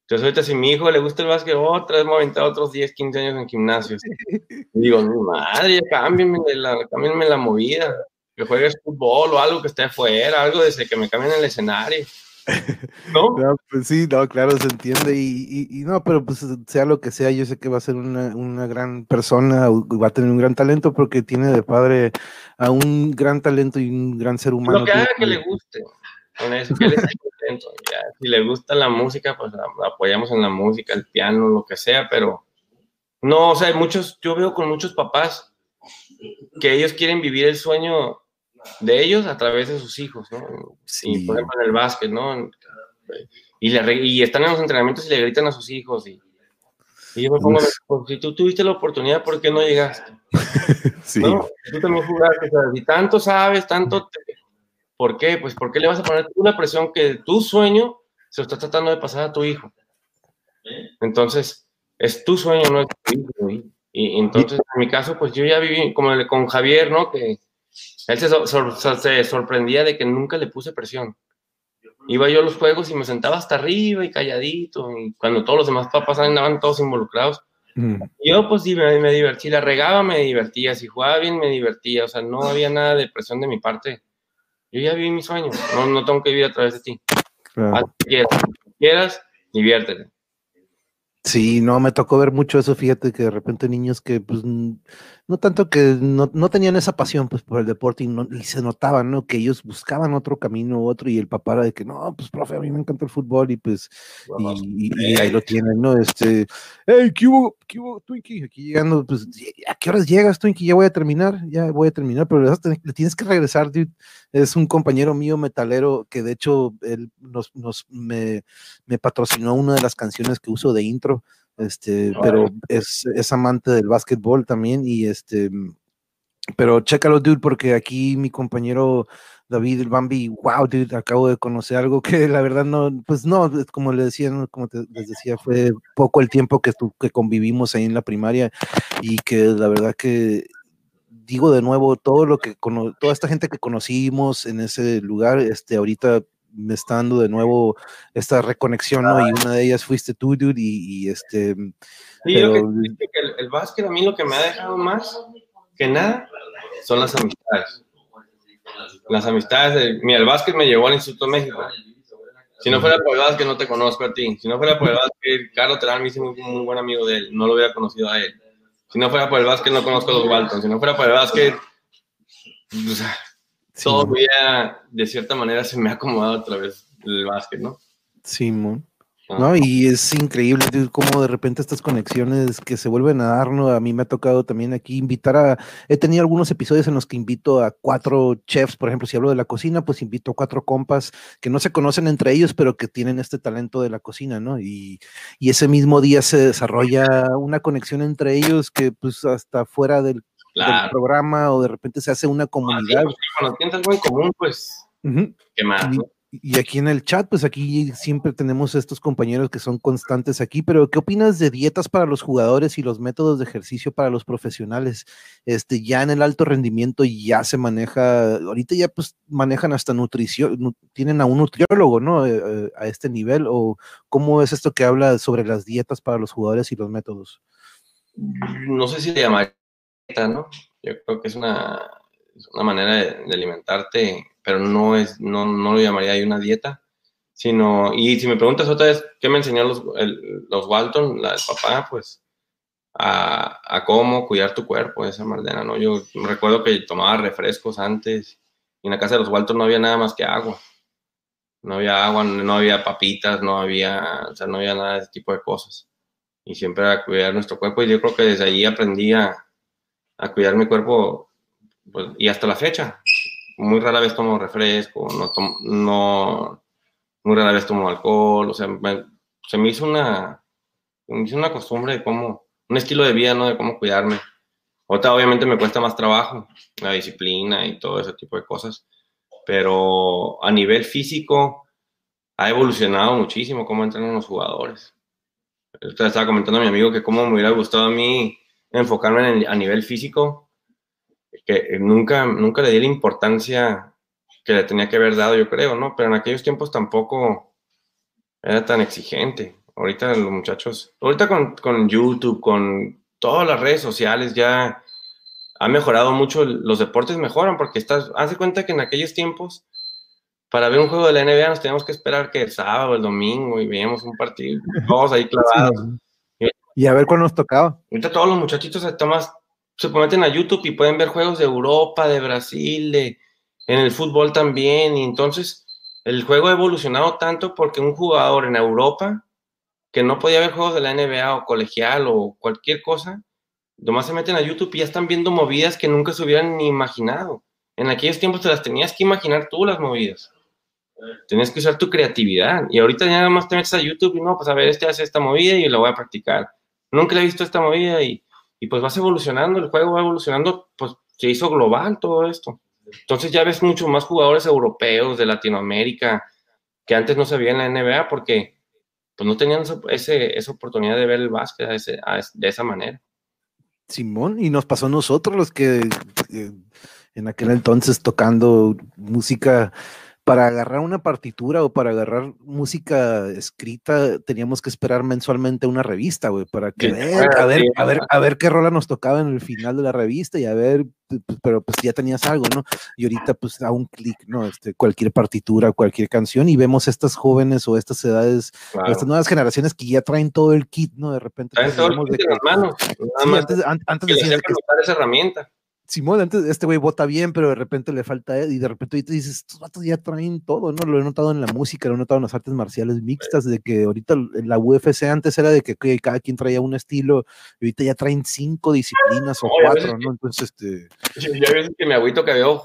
S2: Entonces ahorita si mi hijo le gusta el básquet, otra vez me a otros 10, 15 años en gimnasios. digo, mi madre, cámbienme la, la movida, que juegues fútbol o algo que esté afuera, algo desde que me cambien el escenario.
S1: ¿No? pues sí, no, claro, se entiende. Y, no, pero pues sea lo que sea, yo sé que va a ser una, gran persona, va a tener un gran talento porque tiene de padre a un gran talento y un gran ser humano.
S2: Lo que haga que le guste, con eso, que él contento. Si le gusta la música, pues apoyamos en la música, el piano, lo que sea, pero no, o sea, hay muchos, yo veo con muchos papás que ellos quieren vivir el sueño de ellos a través de sus hijos, ¿no? Sí. por ejemplo, en el básquet, ¿no? Y, le, y están en los entrenamientos y le gritan a sus hijos. Y, yo me pongo, si tú tuviste la oportunidad, ¿por qué no llegaste? sí. ¿No? Tú también jugaste, o sea, si tanto sabes, tanto... ¿Por qué? Pues, ¿por qué le vas a poner una presión que tu sueño se lo está tratando de pasar a tu hijo? Entonces, es tu sueño, no es tu hijo. Y, entonces, en mi caso, pues yo ya viví, como con Javier, ¿no? Que él se, sorprendía de que nunca le puse presión. Iba yo a los juegos y me sentaba hasta arriba y calladito, y cuando todos los demás papás andaban todos involucrados. Mm. Yo pues me, me divertí, la regaba, me divertía, si jugaba bien, me divertía, o sea, no había nada de presión de mi parte. Yo ya viví mi sueño, no, no tengo que vivir a través de ti. quieras, quieras, diviértete.
S1: Sí, no, me tocó ver mucho eso, fíjate que de repente niños que pues no tanto que no, no tenían esa pasión pues por el deporte y, no, y se notaba, ¿no? Que ellos buscaban otro camino u otro y el papá era de que no, pues profe, a mí me encanta el fútbol y pues y, ahí lo tienen, ¿no? Este, hey, ¿qué hubo, qué hubo, Twinkie? Aquí llegando, pues, ¿a qué horas llegas, Twinkie? Ya voy a terminar, ya voy a terminar, pero le tienes que regresar, dude. Es un compañero mío metalero que de hecho él nos, nos me, me patrocinó una de las canciones que uso de intro este, pero es, es, amante del básquetbol también y este, pero chécalo, dude, porque aquí mi compañero David el Bambi, wow, dude, acabo de conocer algo que la verdad no, pues no, como le decía, como les decía, fue poco el tiempo que, que convivimos ahí en la primaria y que la verdad que digo de nuevo, todo lo que, toda esta gente que conocimos en ese lugar, este, ahorita me está dando de nuevo esta reconexión, ¿no? Y una de ellas fuiste tú, dude, y, este...
S2: Sí, pero... que, el, el, básquet a mí lo que me ha dejado más que nada son las amistades. Las amistades, de, mira, el básquet me llevó al Instituto México. Si no fuera por el básquet, no te conozco a ti. Si no fuera por el básquet, Carlos Terán me hizo muy, muy buen amigo de él. No lo hubiera conocido a él. Si no fuera por el básquet, no conozco a los Walton. Si no fuera por el básquet, pues, todo de cierta manera, se me ha acomodado a través del básquet, ¿no?
S1: Simón. Ah. ¿no? Y es increíble cómo de repente estas conexiones que se vuelven a dar, ¿no? A mí me ha tocado también aquí invitar a, he tenido algunos episodios en los que invito a cuatro chefs, por ejemplo, si hablo de la cocina, pues invito a cuatro compas que no se conocen entre ellos, pero que tienen este talento de la cocina, ¿no? Y, y ese mismo día se desarrolla una conexión entre ellos que pues hasta fuera del del programa o de repente se hace una comunidad.
S2: cuando tienes algo en común, pues, ¿qué más?
S1: Y, aquí en el chat, pues aquí siempre tenemos estos compañeros que son constantes aquí, pero ¿qué opinas de dietas para los jugadores y los métodos de ejercicio para los profesionales? Este, ya en el alto rendimiento ya se maneja, ahorita ya pues manejan hasta nutrición, tienen a un nutriólogo, ¿no? Eh, eh, a este nivel, o cómo es esto que habla sobre las dietas para los jugadores y los métodos?
S2: No sé si le llamaría ¿no? Yo creo que es una, una manera de, alimentarte, pero no es, no, no lo llamaría ahí una dieta, sino, y si me preguntas otra vez, ¿qué me enseñó los, los Walton, la del papá? Pues a, a, cómo cuidar tu cuerpo, esa maldena, ¿no? Yo recuerdo que tomaba refrescos antes, y en la casa de los Walton no había nada más que agua. No había agua, no había papitas, no había, o sea, no había nada de ese tipo de cosas. Y siempre era cuidar nuestro cuerpo, y yo creo que desde ahí aprendí a, a cuidar mi cuerpo pues, y hasta la fecha. Muy rara vez tomo refresco, no, no muy rara vez tomo alcohol, o sea, se me hizo una, me hizo una costumbre de cómo, un estilo de vida, ¿no? De cómo cuidarme. Otra, obviamente, me cuesta más trabajo, la disciplina y todo ese tipo de cosas, pero a nivel físico ha evolucionado muchísimo cómo entrenan los jugadores. Estaba comentando a mi amigo que cómo me hubiera gustado a mí enfocarme a nivel físico, que nunca, nunca le di la importancia que le tenía que haber dado, yo creo, ¿no? Pero en aquellos tiempos tampoco era tan exigente. Ahorita los muchachos, ahorita con, con YouTube, con todas las redes sociales ya ha mejorado mucho, los deportes mejoran porque estás, haz de cuenta que en aquellos tiempos, para ver un juego de la NBA nos teníamos que esperar que el sábado o el domingo y veíamos un partido, todos ahí clavados.
S1: Y a ver cuándo nos tocaba.
S2: Ahorita todos los muchachitos se, tomas, se a YouTube y pueden ver juegos de Europa, de Brasil, de, en el fútbol también. Y entonces el juego ha evolucionado tanto porque un jugador en Europa que no podía ver juegos de la NBA o colegial o cualquier cosa, nomás se meten a YouTube y ya están viendo movidas que nunca se hubieran ni imaginado. En aquellos tiempos te las tenías que imaginar tú las movidas. Tenías que usar tu creatividad. Y ahorita ya nada más te metes a YouTube y no, pues a ver, este hace esta movida y la voy a practicar. Nunca le he visto esta movida y, y pues vas evolucionando, el juego va evolucionando, pues se hizo global todo esto. Entonces ya ves mucho más jugadores europeos de Latinoamérica que antes no se veía en la NBA porque pues no tenían ese, esa oportunidad de ver el básquet de esa manera.
S1: Simón, y nos pasó a nosotros los que eh, en aquel entonces tocando música para agarrar una partitura o para agarrar música escrita teníamos que esperar mensualmente una revista, güey, para que ver, a ver, a ver, a ver qué rola nos tocaba en el final de la revista y a ver, pero pues ya tenías algo, ¿no? Y ahorita pues a un clic, ¿no? Este, cualquier partitura, cualquier canción y vemos estas jóvenes o estas edades, estas nuevas generaciones que ya traen todo el kit, ¿no? De repente.
S2: Traen todo el kit en las manos. antes, antes de que, esa herramienta.
S1: Simón, antes este güey vota bien, pero de repente le falta y de repente ahorita dices, estos vatos ya traen todo, ¿no? Lo he notado en la música, lo he notado en las artes marciales mixtas, de que ahorita la UFC antes era de que, cada quien traía un estilo, y ahorita ya traen cinco disciplinas o cuatro, ¿no? Entonces, este...
S2: Yo, a veces que me agüito que veo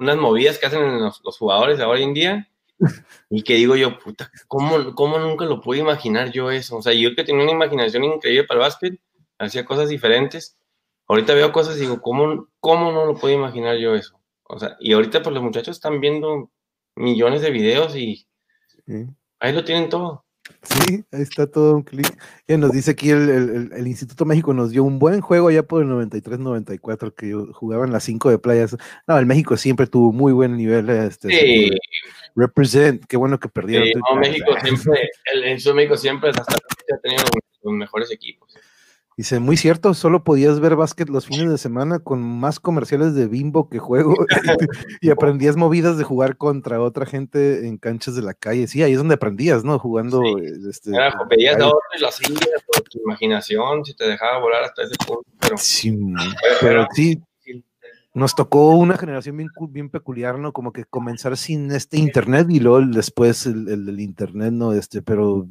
S2: unas movidas que hacen los, los jugadores ahora en día, y que digo yo, puta, ¿cómo, ¿cómo nunca lo pude imaginar yo eso? O sea, yo que tenía una imaginación increíble para el básquet, hacía cosas diferentes, ahorita veo cosas y digo, ¿cómo, ¿cómo no lo puedo imaginar yo eso? O sea, y ahorita pues los muchachos están viendo millones de videos y ahí lo tienen todo.
S1: Sí, ahí está todo un clic. Ya nos dice aquí el, el, Instituto México nos dio un buen juego ya por el 93-94 que jugaban las 5 de playas. No, el México siempre tuvo muy buen nivel. Este,
S2: sí.
S1: Represent, qué bueno que perdieron.
S2: Sí, no, México siempre, el, el México siempre hasta ha tenido los mejores equipos.
S1: Dice, muy cierto, solo podías ver básquet los fines de semana con más comerciales de bimbo que juego y aprendías movidas de jugar contra otra gente en canchas de la calle. Sí, ahí es donde aprendías, ¿no? Jugando.
S2: Sí. Este, Era, veías las indias por tu imaginación, si te dejaba volar hasta ese punto. Pero,
S1: sí, pero sí, nos tocó una generación bien, bien peculiar, ¿no? Como que comenzar sin este internet y luego después el, el, internet, ¿no? Este, pero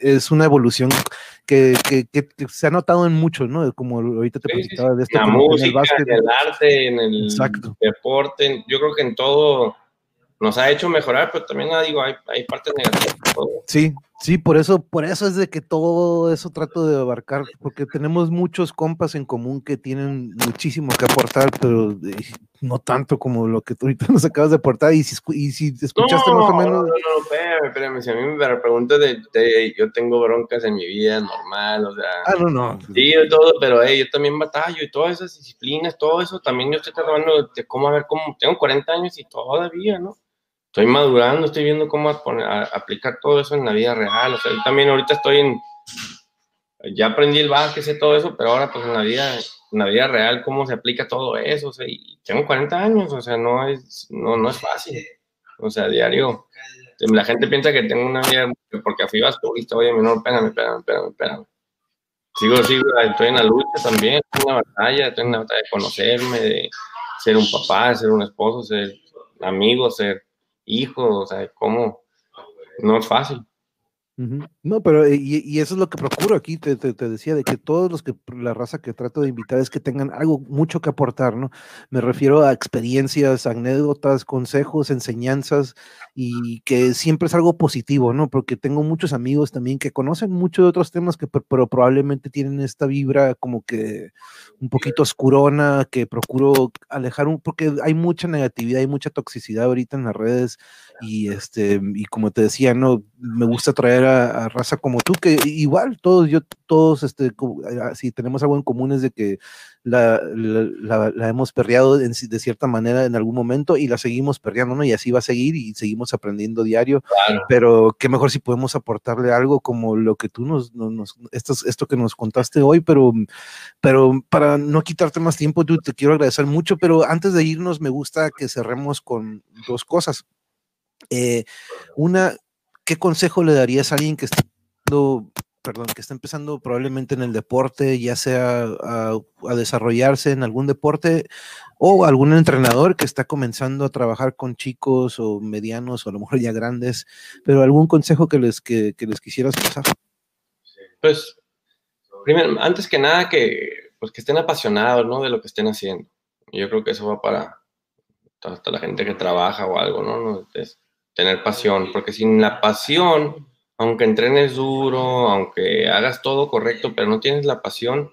S1: es una evolución que, que, que, se ha notado en muchos, ¿no? Como ahorita te sí, de esto.
S2: La música, en el, básquet, en el arte, en el Exacto. deporte, yo creo que en todo nos ha hecho mejorar, pero también ah, digo, hay, hay partes negativas.
S1: Sí, sí, por eso, por eso es de que todo eso trato de abarcar, porque tenemos muchos compas en común que tienen muchísimo que aportar, pero eh, no tanto como lo que tú ahorita nos acabas de aportar, y si, y si escuchaste más o menos... No,
S2: no, no, espérame, espérame, si a mí me preguntas de, de, yo tengo broncas en mi vida normal, o sea...
S1: Ah, no, no.
S2: Sí, todo, pero hey, yo también batallo y todas esas disciplinas, todo eso, también yo estoy tratando de cómo, a ver, cómo, tengo 40 años y todavía, ¿no? Estoy madurando, estoy viendo cómo aplicar todo eso en la vida real. O sea, yo también ahorita estoy en, ya aprendí el básquet, sé todo eso, pero ahora pues en la vida, en la vida real, cómo se aplica todo eso. O sea, y tengo 40 años, o sea, no es, no, no es fácil. O sea, diario. La gente piensa que tengo una vida, porque fui basquetbolista, oye, no, espérame, espérame, espérame, espérame. Sigo, sigo, estoy en la lucha también, estoy en una batalla, estoy en la batalla de conocerme, de ser un papá, de ser un esposo, ser amigo, ser hijos, o sea, cómo, no es fácil.
S1: No, pero eh, y, eso es lo que procuro aquí, te, te, decía, de que todos los que, la raza que trato de invitar es que tengan algo mucho que aportar, ¿no? Me refiero a experiencias, anécdotas, consejos, enseñanzas y que siempre es algo positivo, ¿no? Porque tengo muchos amigos también que conocen mucho de otros temas que pero probablemente tienen esta vibra como que un poquito oscurona, que procuro alejar un, porque hay mucha negatividad, hay mucha toxicidad ahorita en las redes y este, y como te decía, ¿no? Me gusta traer a, raza como tú, que igual todos, yo, todos, este, si tenemos algo en común es de que la, la, hemos perreado de cierta manera en algún momento y la seguimos perreando, ¿no? Y así va a seguir y seguimos aprendiendo diario, pero qué mejor si podemos aportarle algo como lo que tú nos, nos esto, esto que nos contaste hoy, pero, pero para no quitarte más tiempo, tú te quiero agradecer mucho, pero antes de irnos me gusta que cerremos con dos cosas. Eh, una, ¿qué consejo le darías a alguien que está empezando probablemente en el deporte, ya sea a, desarrollarse en algún deporte, o algún entrenador que está comenzando a trabajar con chicos o medianos o a lo mejor ya grandes, pero algún consejo que les, que, les quisieras pasar.
S2: Pues, primero, antes que nada, que, pues, estén apasionados ¿no? de lo que estén haciendo. Yo creo que eso va para hasta la gente que trabaja o algo. ¿no? Tener pasión, porque sin la pasión aunque entrenes duro, aunque hagas todo correcto, pero no tienes la pasión,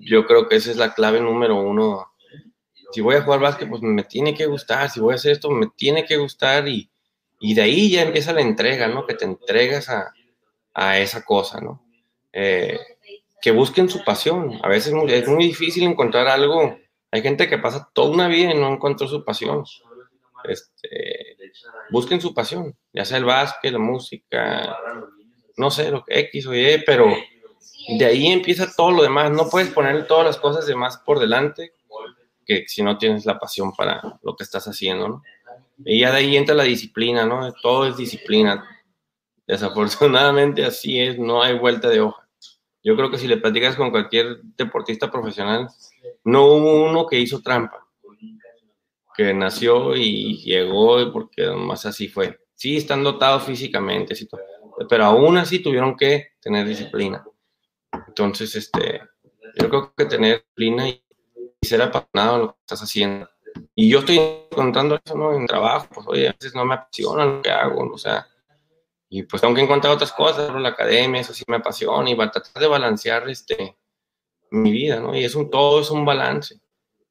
S2: yo creo que esa es la clave número uno. Si voy a jugar básquet, pues me tiene que gustar, si voy a hacer esto, me tiene que gustar y, y de ahí ya empieza la entrega, ¿no? Que te entregas a, a esa cosa, ¿no? Eh, que busquen su pasión. A veces es muy, es muy difícil encontrar algo. Hay gente que pasa toda una vida y no encontró su pasión. Este, busquen su pasión, ya sea el básquet, la música, no sé, lo que X o Y, pero de ahí empieza todo lo demás. No puedes poner todas las cosas demás por delante que si no tienes la pasión para lo que estás haciendo. Y ya de ahí entra la disciplina, ¿no? Todo es disciplina. Desafortunadamente así es, no hay vuelta de hoja. Yo creo que si le platicas con cualquier deportista profesional, no hubo uno que hizo trampa que nació y llegó porque más así fue. Sí, están dotados físicamente, pero aún así tuvieron que tener disciplina. Entonces, este, yo creo que tener disciplina y, ser apasionado en lo que estás haciendo. Y yo estoy encontrando eso, ¿no? En trabajo, pues, oye, a veces no me apasiona lo que hago, o sea, y pues tengo que encontrar otras cosas, la academia, eso sí me apasiona, y va a tratar de balancear, este, mi vida, ¿no? Y es un, todo es un balance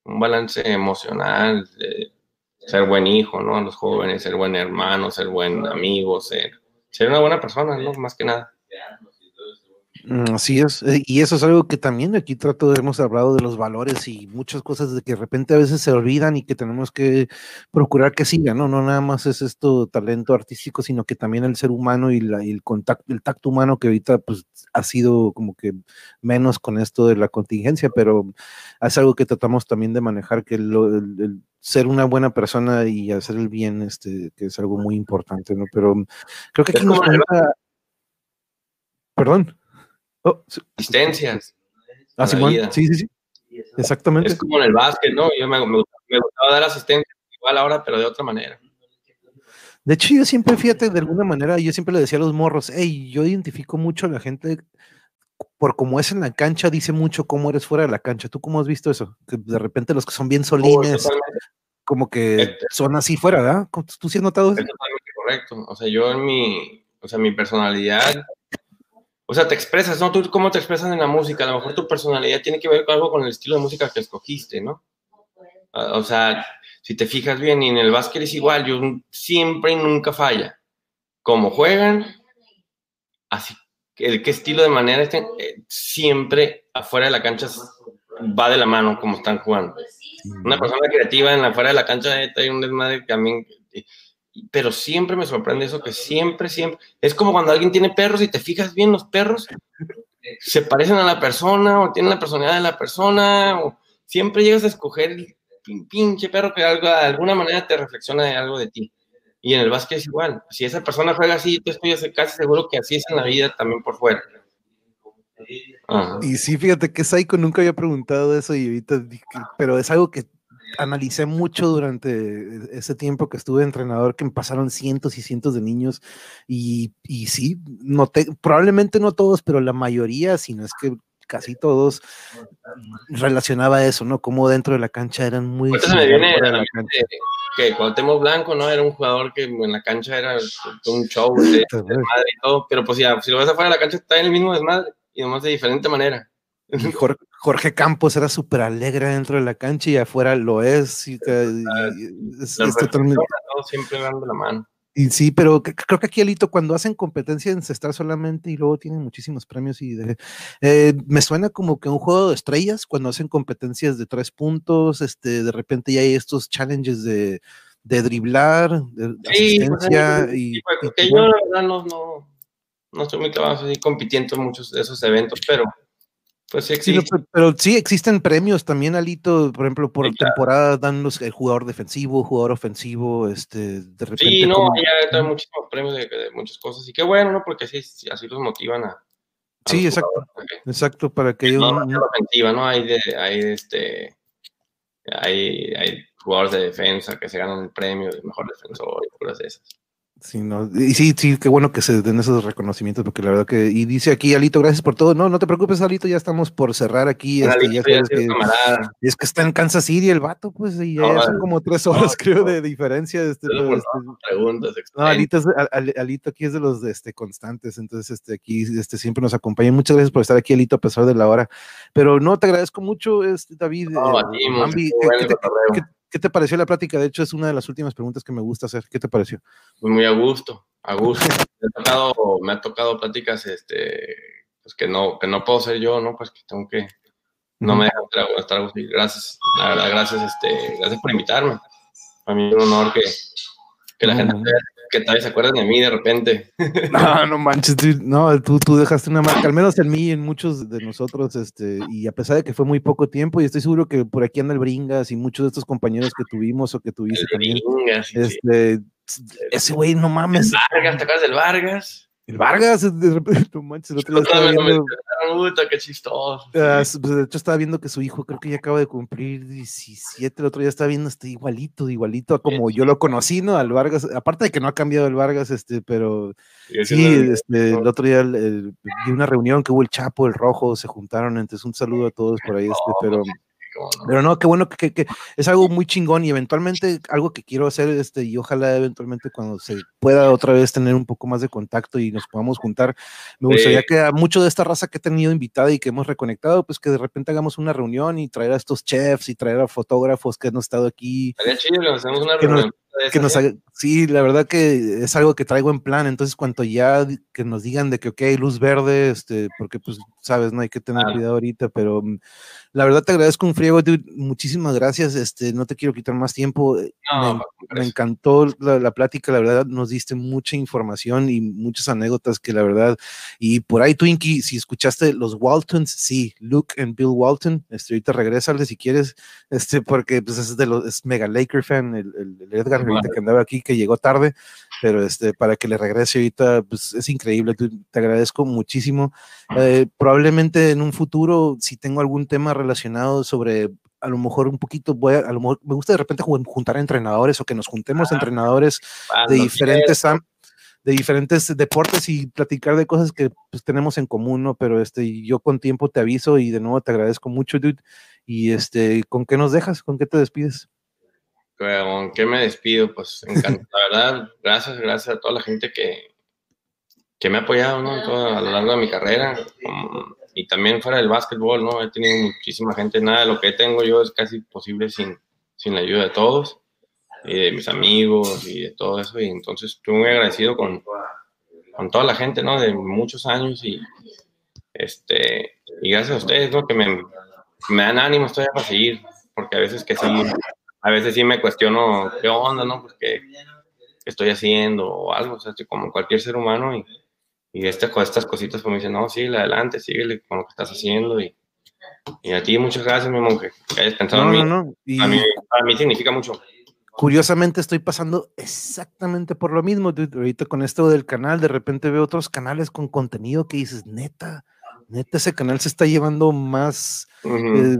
S2: un balance emocional, de ser buen hijo, ¿no? A los jóvenes, ser buen hermano, ser buen amigo, ser, ser una buena persona, ¿no? Más que nada.
S1: Mm, así es, eh, y eso es algo que también aquí trato, hemos hablado de los valores y muchas cosas de que de repente a veces se olvidan y que tenemos que procurar que sigan, ¿no? No nada más es esto talento artístico, sino que también el ser humano y, la, el contacto, el tacto humano que ahorita pues ha sido como que menos con esto de la contingencia, pero es algo que tratamos también de manejar, que el, ser una buena persona y hacer el bien, este, que es algo muy importante, ¿no? Pero creo que aquí nos Perdón.
S2: Oh, asistencias.
S1: Ah, sí, sí, sí. Exactamente.
S2: Es como en el básquet, ¿no? Yo me, gustaba dar asistencia igual ahora, pero de otra manera.
S1: De hecho, yo siempre, fíjate, de alguna manera, yo siempre le decía a los morros, hey, yo identifico mucho a la gente por cómo es en la cancha, dice mucho cómo eres fuera de la cancha. ¿Tú cómo has visto eso? Que de repente los que son bien solines, como que este son así fuera, ¿verdad? ¿Tú sí has notado eso?
S2: Es totalmente correcto. O sea, yo en mi, o sea, mi personalidad o sea, te expresas, ¿no? Tú cómo te expresas en la música, a lo mejor tu personalidad tiene que ver con algo con el estilo de música que escogiste, ¿no? O sea, si te fijas bien, y en el básquet es igual, yo siempre y nunca falla. Como juegan, así, el qué estilo de manera estén, eh, siempre afuera de la cancha va de la mano como están jugando. Una persona creativa en la afuera de la cancha hay un desmadre también pero siempre me sorprende eso que siempre, siempre, es como cuando alguien tiene perros y te fijas bien, los perros se parecen a la persona o tienen la personalidad de la persona, o siempre llegas a escoger el pinche perro que algo, de alguna manera te reflexiona de algo de ti. Y en el básquet es igual. Si esa persona juega así, yo estoy casi seguro que así es en la vida también por fuera.
S1: Y sí, fíjate que Saiko nunca había preguntado eso y ahorita, pero es algo que analicé mucho durante ese tiempo que estuve entrenador, que me pasaron cientos y cientos de niños y, y sí, noté, probablemente no todos, pero la mayoría, si no es que casi todos, relacionaba eso, ¿no? Como dentro de la cancha eran muy...
S2: Entonces me viene a la que Cuauhtémoc Blanco, ¿no? Era un jugador que en la cancha era un show de, desmadre y todo, pero pues ya, si lo ves afuera de la cancha está en el mismo desmadre y nomás de diferente manera.
S1: Jorge, Campos era súper alegre dentro de la cancha y afuera lo es. Y,
S2: totalmente... Siempre dando la mano.
S1: Y sí, pero creo que aquí, Alito, cuando hacen competencia en cestar solamente y luego tienen muchísimos premios y eh, me suena como que un juego de estrellas cuando hacen competencias de tres puntos, este, de repente ya hay estos challenges de, de driblar, de sí, pues, asistencia y,
S2: yo la verdad no, no, no estoy muy clavado así compitiendo en muchos de esos eventos, pero Pues sí, existe.
S1: pero, sí existen premios también, Alito, por ejemplo, por temporada dan los, el jugador defensivo, jugador ofensivo, este, de repente.
S2: Sí, no, ya dan muchísimos premios de, muchas cosas. Y qué bueno, ¿no? Porque así, así los motivan a.
S1: sí, exacto. exacto, para que
S2: no, un... ofensiva, ¿no? Hay de, hay este. Hay, hay jugadores de defensa que se ganan el premio de mejor defensor y puras de esas.
S1: Sí, no, y sí, sí, qué bueno que se den esos reconocimientos, porque la verdad que, y dice aquí Alito, gracias por todo. No, no te preocupes, Alito, ya estamos por cerrar aquí. Este, ya que, es que está en Kansas City el vato, pues, y ya, son como tres horas, creo, de diferencia. Este,
S2: este, preguntas,
S1: no, Alito, Alito, aquí es de los este, constantes, entonces este, aquí este, siempre nos acompaña. Muchas gracias por estar aquí, Alito, a pesar de la hora. Pero no, te agradezco mucho, este, David.
S2: No,
S1: eh, ¿Qué te pareció la plática? De hecho, es una de las últimas preguntas que me gusta hacer. ¿Qué te pareció?
S2: Pues muy a gusto, a gusto. me, ha tocado, me ha tocado pláticas este, pues que, no, que no puedo ser yo, ¿no? Pues que tengo que, no me dejan estar. Gracias, la verdad, gracias, este, gracias por invitarme. A mí es un honor que, que la gente que tal vez se acuerden de mí de repente.
S1: No, no manches, no, tú, tú dejaste una marca, al menos en mí, en muchos de nosotros, este, y a pesar de que fue muy poco tiempo, y estoy seguro que por aquí anda el Bringas y muchos de estos compañeros que tuvimos o que tuviste también, este, ese güey, no mames.
S2: Vargas, ¿te acuerdas del Vargas?
S1: El Vargas, de repente, no manches, el otro estaba
S2: viendo. qué chistoso.
S1: Ah, pues, de hecho, estaba viendo que su hijo creo que ya acaba de cumplir 17. El otro día estaba viendo este igualito, igualito a como yo lo conocí, ¿no? Al Vargas. Aparte de que no ha cambiado el Vargas, este, pero sí, este, el otro día vi una reunión que hubo el Chapo, el Rojo, se juntaron. Entonces, un saludo a todos por ahí, este, pero. Pero no, qué bueno que, que, es algo muy chingón y eventualmente algo que quiero hacer, este, y ojalá eventualmente cuando se pueda otra vez tener un poco más de contacto y nos podamos juntar, me gustaría que a mucho de esta raza que he tenido invitada y que hemos reconectado, pues que de repente hagamos una reunión y traer a estos chefs y traer a fotógrafos que han estado aquí.
S2: una reunión.
S1: Que nos, sí, la verdad que es algo que traigo en plan, entonces cuanto ya que nos digan de que, ok, luz verde, este, porque pues, sabes, no hay que tener cuidado ahorita, pero mm, la verdad te agradezco un friego, dude, muchísimas gracias, este, no te quiero quitar más tiempo, eh, me, encantó la, plática, la verdad nos diste mucha información y muchas anécdotas que la verdad, y por ahí Twinkie, si escuchaste los Waltons, sí, Luke and Bill Walton, este, ahorita regresale si quieres, este, porque pues es de los, es mega Laker fan, el, el Edgar que andaba aquí, que llegó tarde, pero este, para que le regrese ahorita, pues es increíble, te agradezco muchísimo. Eh, probablemente en un futuro, si tengo algún tema relacionado sobre a lo mejor un poquito, voy a, lo mejor me gusta de repente juntar entrenadores o que nos juntemos entrenadores de diferentes de diferentes deportes y platicar de cosas que pues, tenemos en común, ¿no? Pero este, yo con tiempo te aviso y de nuevo te agradezco mucho, dude. Y este, ¿con qué nos dejas? ¿Con qué te despides?
S2: ¿Con qué me despido? Pues encantado, la verdad, gracias, gracias a toda la gente que, que me ha apoyado ¿no? a lo largo de mi carrera y también fuera del básquetbol, ¿no? He tenido muchísima gente, nada de lo que tengo yo es casi posible sin, sin la ayuda de todos y de mis amigos y de todo eso y entonces estoy muy agradecido con, con toda la gente, ¿no? De muchos años y este y gracias a ustedes, ¿no? Que me, me dan ánimo todavía para seguir, porque a veces que sí a veces sí me cuestiono qué onda, ¿no? Pues qué, estoy haciendo o algo, o sea, como cualquier ser humano y, y este, estas cositas pues me dicen, no, sigue adelante, síguele con lo que estás haciendo y, y a ti muchas gracias, mi monje, que hayas pensado en mí. No, no. Y... A, mí, a mí significa mucho
S1: curiosamente estoy pasando exactamente por lo mismo. Ahorita con esto del canal, de repente veo otros canales con contenido que dices, neta, neta, ese canal se está llevando más. Eh,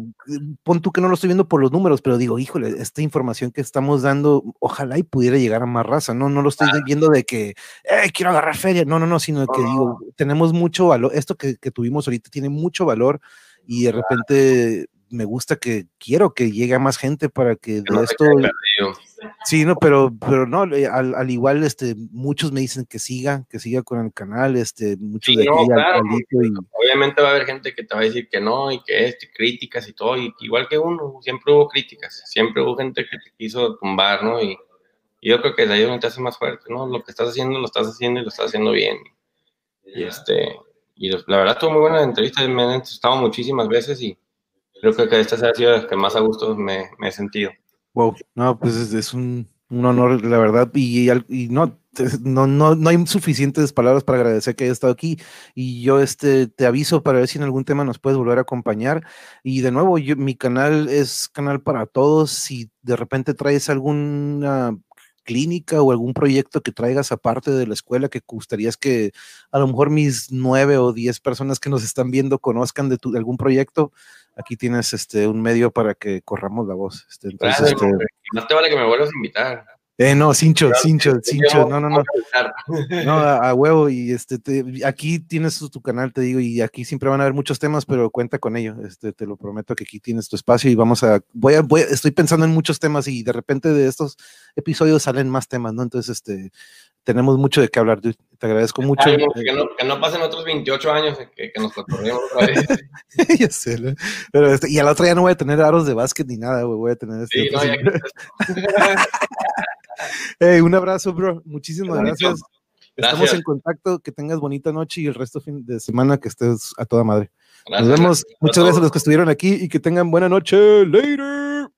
S1: pon tú que no lo estoy viendo por los números, pero digo, híjole, esta información que estamos dando, ojalá y pudiera llegar a más raza, ¿no? No lo estoy viendo de que, eh, quiero agarrar feria, no, no, no, sino que digo, tenemos mucho valor, esto que, que, tuvimos ahorita tiene mucho valor y de repente me gusta que quiero que llegue a más gente para que de esto. Sí, no, pero, pero no, al, al, igual, este, muchos me dicen que siga, que siga con el canal, este, muchos de
S2: aquí Obviamente va a haber gente que te va a decir que no, y que este, críticas y todo, y igual que uno, siempre hubo críticas, siempre hubo gente que te quiso tumbar, ¿no? Y, yo creo que de ahí uno te hace más fuerte, ¿no? Lo que estás haciendo, lo estás haciendo y lo estás haciendo bien. Y este, y la verdad, estuvo muy buena la entrevista, me han entrevistado muchísimas veces y creo que esta ha sido la que más a gusto me, me he sentido.
S1: Wow, no, pues es, un, un, honor, la verdad, y, y, no, no, no, no hay suficientes palabras para agradecer que hayas estado aquí y yo este, te aviso para ver si en algún tema nos puedes volver a acompañar y de nuevo yo, mi canal es canal para todos si de repente traes alguna clínica o algún proyecto que traigas aparte de la escuela que gustarías que a lo mejor mis nueve o diez personas que nos están viendo conozcan de, tu, de algún proyecto, aquí tienes este un medio para que corramos la voz. Este, entonces, este,
S2: no te vale que me vuelvas a invitar.
S1: Eh, no, Cincho,
S2: Claro,
S1: Cincho, Cincho, no, no, no. No, a, a huevo, y este, te- aquí tienes tu, tu canal, te digo, y aquí siempre van a haber muchos temas, pero cuenta con ello, este, te lo prometo que aquí tienes tu espacio y vamos a, voy a, voy estoy pensando en muchos temas y de repente de estos episodios salen más temas, ¿no? Entonces, este, tenemos mucho de qué hablar, dude. te agradezco mucho.
S2: Ay, no, que, no, que no pasen otros 28 años que, que nos cotorreemos otra vez.
S1: ya sé, ¿no? Pero este, y a la otra ya no voy a tener aros de básquet ni nada, güey, voy a tener este.
S2: Sí, no, ya
S1: Hey, un abrazo, bro, muchísimas gracias. Estamos
S2: Gracias.
S1: en contacto, que tengas bonita noche y el resto fin de semana que estés a toda madre.
S2: Gracias,
S1: Nos vemos.
S2: gracias
S1: Muchas gracias a los que estuvieron aquí y que tengan buena noche. Later.